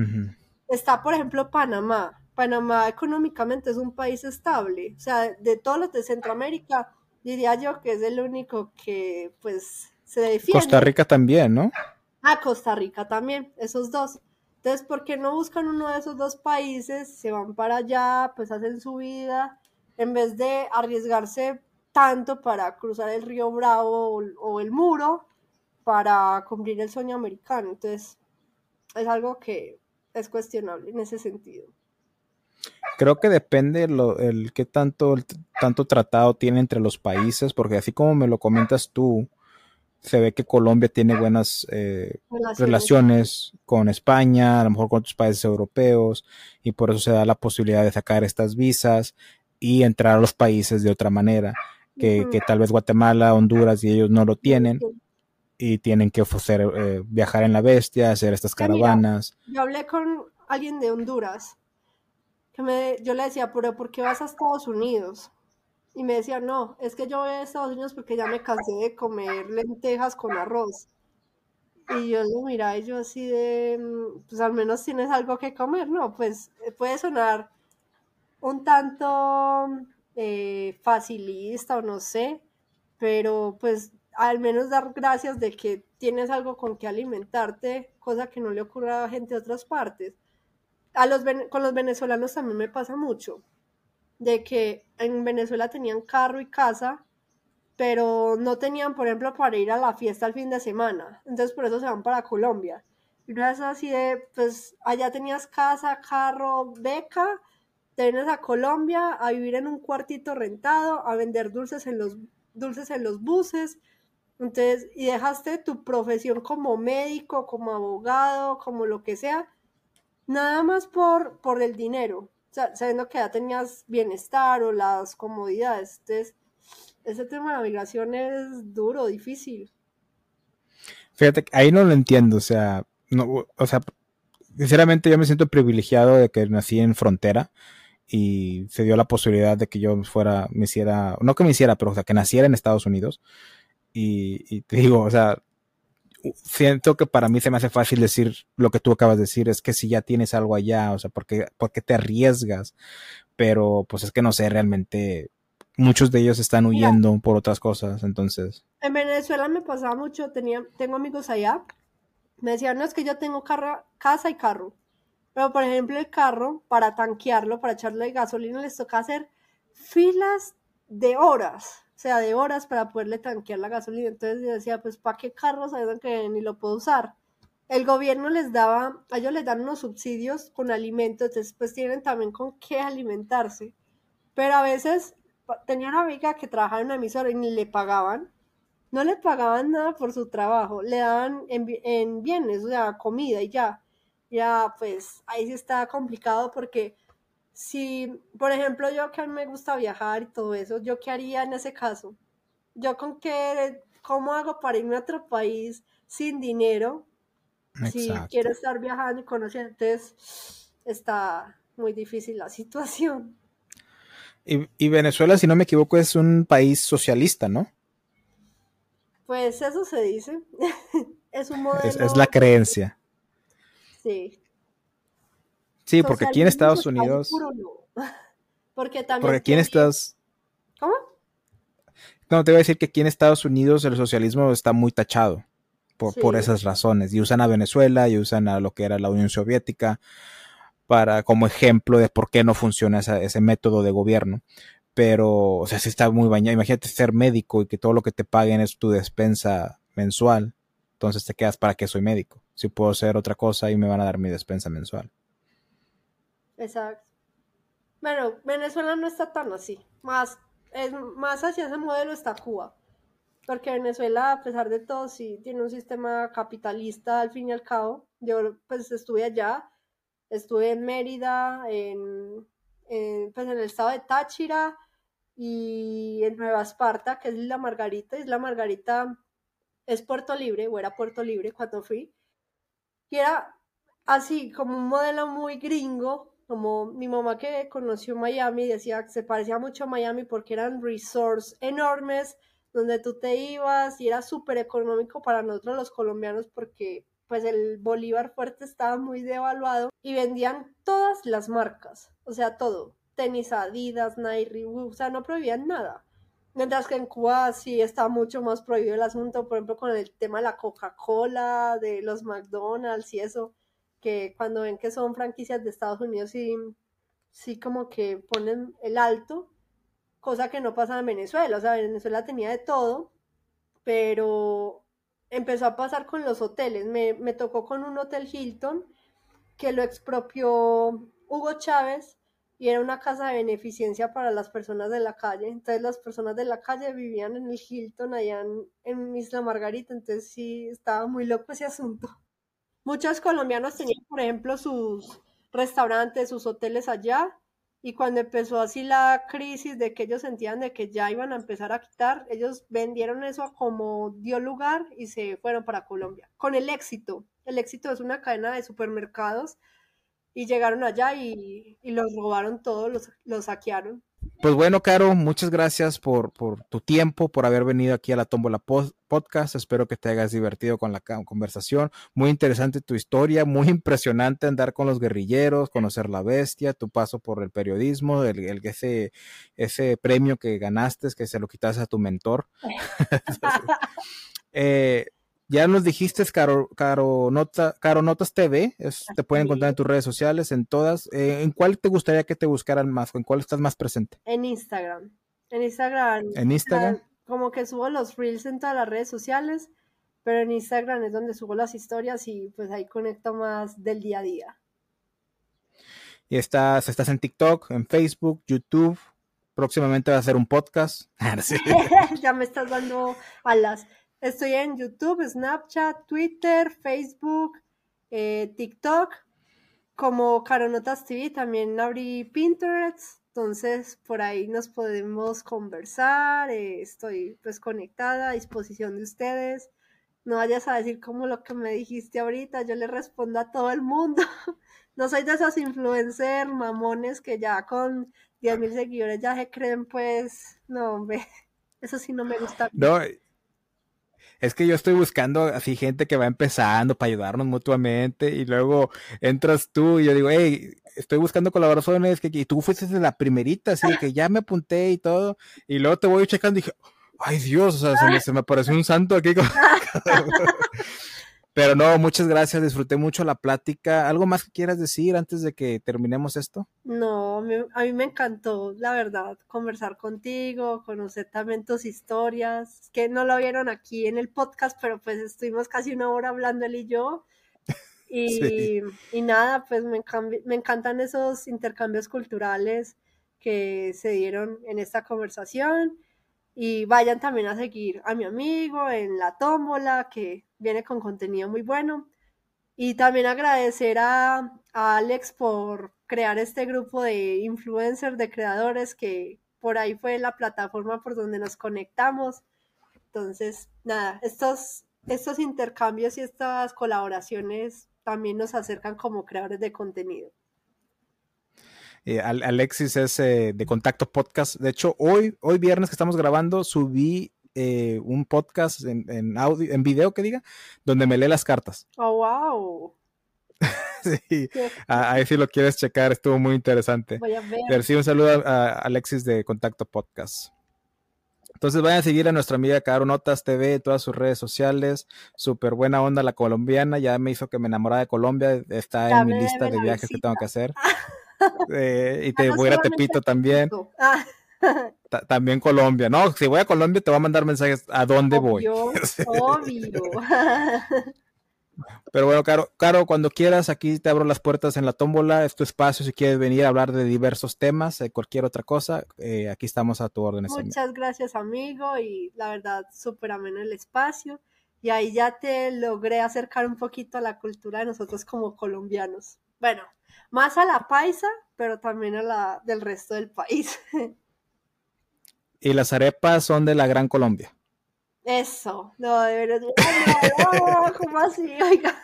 está por ejemplo Panamá. Panamá económicamente es un país estable, o sea, de todos los de Centroamérica, diría yo que es el único que pues se defiende.
Costa Rica también, ¿no?
Ah, Costa Rica también, esos dos. Entonces, ¿por qué no buscan uno de esos dos países? Se van para allá, pues hacen su vida, en vez de arriesgarse tanto para cruzar el río Bravo o, el muro para cumplir el sueño americano. Entonces, es algo que es cuestionable en ese sentido.
Creo que depende lo, el qué tanto, tanto tratado tiene entre los países, porque así como me lo comentas tú, se ve que Colombia tiene buenas eh, relaciones. con España, a lo mejor con otros países europeos, y por eso se da la posibilidad de sacar estas visas y entrar a los países de otra manera, que, tal vez Guatemala, Honduras y ellos no lo tienen. Y tienen que hacer, eh, viajar en la bestia, hacer estas caravanas.
yo hablé con alguien de Honduras, que me, yo le decía, pero ¿por qué vas a Estados Unidos? Y me decía, no, es que yo voy a Estados Unidos porque ya me cansé de comer lentejas con arroz. Y yo lo miraba y yo así de, mm, pues al menos tienes algo que comer, ¿no? Pues eh, puede sonar un tanto eh, facilista o no sé, pero pues al menos dar gracias de que tienes algo con que alimentarte, cosa que no le ocurre a gente de otras partes. A los, con los venezolanos también me pasa mucho de que en Venezuela tenían carro y casa, pero no tenían, por ejemplo, para ir a la fiesta el fin de semana. Entonces por eso se van para Colombia. Y no es así de, pues allá tenías casa, carro, beca, te vienes a Colombia a vivir en un cuartito rentado, a vender dulces en los, dulces en los buses. Entonces, y dejaste tu profesión como médico, como abogado, como lo que sea, nada más por, por el dinero sabiendo que ya tenías bienestar o las comodidades. Entonces, ese tema de la migración es duro, difícil.
Fíjate, ahí no lo entiendo, o sea, no, o sea, sinceramente yo me siento privilegiado de que nací en frontera y se dio la posibilidad de que yo fuera, me hiciera, no que me hiciera, pero o sea, que naciera en Estados Unidos. Y, y te digo, o sea, siento que para mí se me hace fácil decir lo que tú acabas de decir, es que si ya tienes algo allá, o sea, porque porque te arriesgas? Pero pues es que no sé, realmente muchos de ellos están huyendo por otras cosas, entonces.
En Venezuela me pasaba mucho, tenía, tengo amigos allá, me decían, no, es que yo tengo casa y carro, Pero por ejemplo el carro, para tanquearlo, para echarle gasolina, les toca hacer filas de horas, sea, de horas para poderle tanquear la gasolina. Entonces yo decía, pues ¿para qué carro saben que ni lo puedo usar? El gobierno les daba, a ellos les dan unos subsidios con alimentos, entonces pues tienen también con qué alimentarse. Pero a veces tenía una amiga que trabajaba en una emisora y ni le pagaban, no le pagaban nada por su trabajo, le daban en, en bienes, o sea, comida y ya ya pues ahí sí está complicado porque si, por ejemplo, yo que a mí me gusta viajar y todo eso, ¿yo qué haría en ese caso? Yo con qué, ¿cómo hago para irme a otro país sin dinero? Si quiero estar viajando y conociendo, entonces está muy difícil la situación.
Y, Venezuela, si no me equivoco, es un país socialista, ¿no?
Pues eso se dice. es un modelo.
es la creencia.
Sí.
Sí, porque aquí en Estados Unidos.
Porque también.
Porque aquí en Estados.
¿Cómo?
No, te voy a decir que aquí en Estados Unidos el socialismo está muy tachado por, por esas razones. Y usan a Venezuela y usan a lo que era la Unión Soviética para como ejemplo de por qué no funciona ese método de gobierno. Pero, o sea, si está muy bañado. Imagínate ser médico y que todo lo que te paguen es tu despensa mensual. Entonces te quedas para qué soy médico si puedo hacer otra cosa y me van a dar mi despensa mensual.
Exacto. Bueno, Venezuela no está tan así. Más, es, más hacia ese modelo está Cuba. Porque Venezuela, a pesar de todo, sí tiene un sistema capitalista al fin y al cabo. Yo pues estuve allá, estuve en Mérida, en, pues, en el estado de Táchira y en Nueva Esparta, que es Isla Margarita. Isla Margarita es Puerto Libre, o era Puerto Libre cuando fui y era así como un modelo muy gringo, como mi mamá que conoció Miami decía que se parecía mucho a Miami porque eran resorts enormes donde tú te ibas y era súper económico para nosotros los colombianos porque pues el bolívar fuerte estaba muy devaluado y vendían todas las marcas, o sea, todo, tenis Adidas, Nike, o sea, no prohibían nada. Mientras que en Cuba sí está mucho más prohibido el asunto, por ejemplo, con el tema de la Coca-Cola, de los McDonald's y eso, que cuando ven que son franquicias de Estados Unidos sí, sí como que ponen el alto, cosa que no pasa en Venezuela. O sea, Venezuela tenía de todo, pero empezó a pasar con los hoteles. Me, me tocó con un hotel Hilton que lo expropió Hugo Chávez y era una casa de beneficencia para las personas de la calle. Entonces las personas de la calle vivían en el Hilton allá en, Isla Margarita, entonces sí estaba muy loco ese asunto. Muchos colombianos tenían, por ejemplo, sus restaurantes, sus hoteles allá, y cuando empezó así la crisis de que ellos sentían de que ya iban a empezar a quitar, ellos vendieron eso como dio lugar y se fueron para Colombia. Con el éxito. El éxito es una cadena de supermercados y llegaron allá y, los robaron todos, los, los saquearon.
Pues bueno, Caro, muchas gracias por, tu tiempo, por haber venido aquí a la Tómbola Podcast. Espero que te hayas divertido con la conversación. Muy interesante tu historia, muy impresionante andar con los guerrilleros, conocer la bestia, tu paso por el periodismo, el, el ese, ese premio que ganaste, que se lo quitaste a tu mentor. eh, ya nos dijiste, Caro, Caro, Nota, Caro Notas TV, te pueden encontrar en tus redes sociales, en todas. Eh, ¿En cuál te gustaría que te buscaran más? ¿En cuál estás más presente?
En Instagram. En Instagram.
En Instagram.
Como que subo los reels en todas las redes sociales, pero en Instagram es donde subo las historias y pues ahí conecto más del día a día.
Y estás, estás en TikTok, en Facebook, YouTube. Próximamente va a hacer un podcast.
ya me estás dando alas. Estoy en YouTube, Snapchat, Twitter, Facebook, eh, TikTok, como Caronotas TV, también abrí Pinterest, entonces por ahí nos podemos conversar, eh, estoy pues conectada a disposición de ustedes. No vayas a decir como lo que me dijiste ahorita, yo le respondo a todo el mundo. No soy de esos influencers mamones que ya con 10 mil seguidores ya se creen, pues, no, hombre, eso sí no me gusta.
No, es que yo estoy buscando así gente que va empezando para ayudarnos mutuamente y luego entras tú y yo digo, hey, estoy buscando colaboraciones que, y tú fuiste de la primerita, así que ya me apunté y todo, y luego te voy checando y dije, ay Dios, o sea, se me, se me apareció un santo aquí. Pero no, muchas gracias, disfruté mucho la plática. ¿Algo más que quieras decir antes de que terminemos esto?
No, a mí me encantó, la verdad, conversar contigo, conocer también tus historias, que no lo vieron aquí en el podcast, pero pues estuvimos casi una hora hablando él y yo. Y, y nada, pues me, me encantan esos intercambios culturales que se dieron en esta conversación y vayan también a seguir a mi amigo en la tómbola, que viene con contenido muy bueno. Y también agradecer a, Alex por crear este grupo de influencers, de creadores, que por ahí fue la plataforma por donde nos conectamos. Entonces, nada, estos, estos intercambios y estas colaboraciones también nos acercan como creadores de contenido.
Eh, Alexis es eh, de Contacto Podcast. De hecho, hoy, hoy viernes que estamos grabando, subí eh, un podcast en, audio, en video que diga, donde me lee las cartas.
Oh, wow.
sí, ahí si lo quieres checar, estuvo muy interesante.
Voy a ver.
sí, un saludo a, Alexis de Contacto Podcast. Entonces vayan a seguir a nuestra amiga Caro Notas TV, todas sus redes sociales. Súper buena onda la colombiana. Ya me hizo que me enamorara de Colombia. Está en mi lista de viajes que tengo que hacer. Eh, y te voy a Tepito también. Ah. También Colombia. No, si voy a Colombia te voy a mandar mensajes a dónde voy.
Obvio.
Pero bueno, Caro, Caro, cuando quieras, aquí te abro las puertas en la tómbola, es tu espacio si quieres venir a hablar de diversos temas, de cualquier otra cosa, eh, aquí estamos a tu orden.
Muchas gracias, amigo, y la verdad, súper ameno el espacio. Y ahí ya te logré acercar un poquito a la cultura de nosotros como colombianos. Bueno, más a la paisa, pero también a la del resto del país.
y las arepas son de la Gran Colombia.
Eso, no, de verdad. ¿Cómo así? Oiga.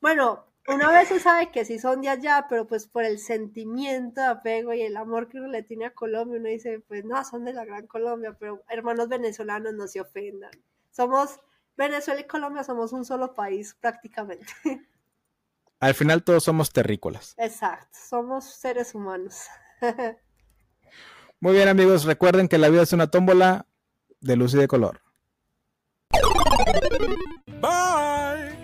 Bueno, una vez se sabe que sí son de allá, pero pues por el sentimiento de apego y el amor que uno le tiene a Colombia, uno dice, pues no, son de la Gran Colombia, pero hermanos venezolanos no se ofendan. Somos, Venezuela y Colombia somos un solo país prácticamente.
Al final todos somos terrícolas.
Exacto, somos seres humanos.
Muy bien amigos, recuerden que la vida es una tómbola de luz y de color. Bye.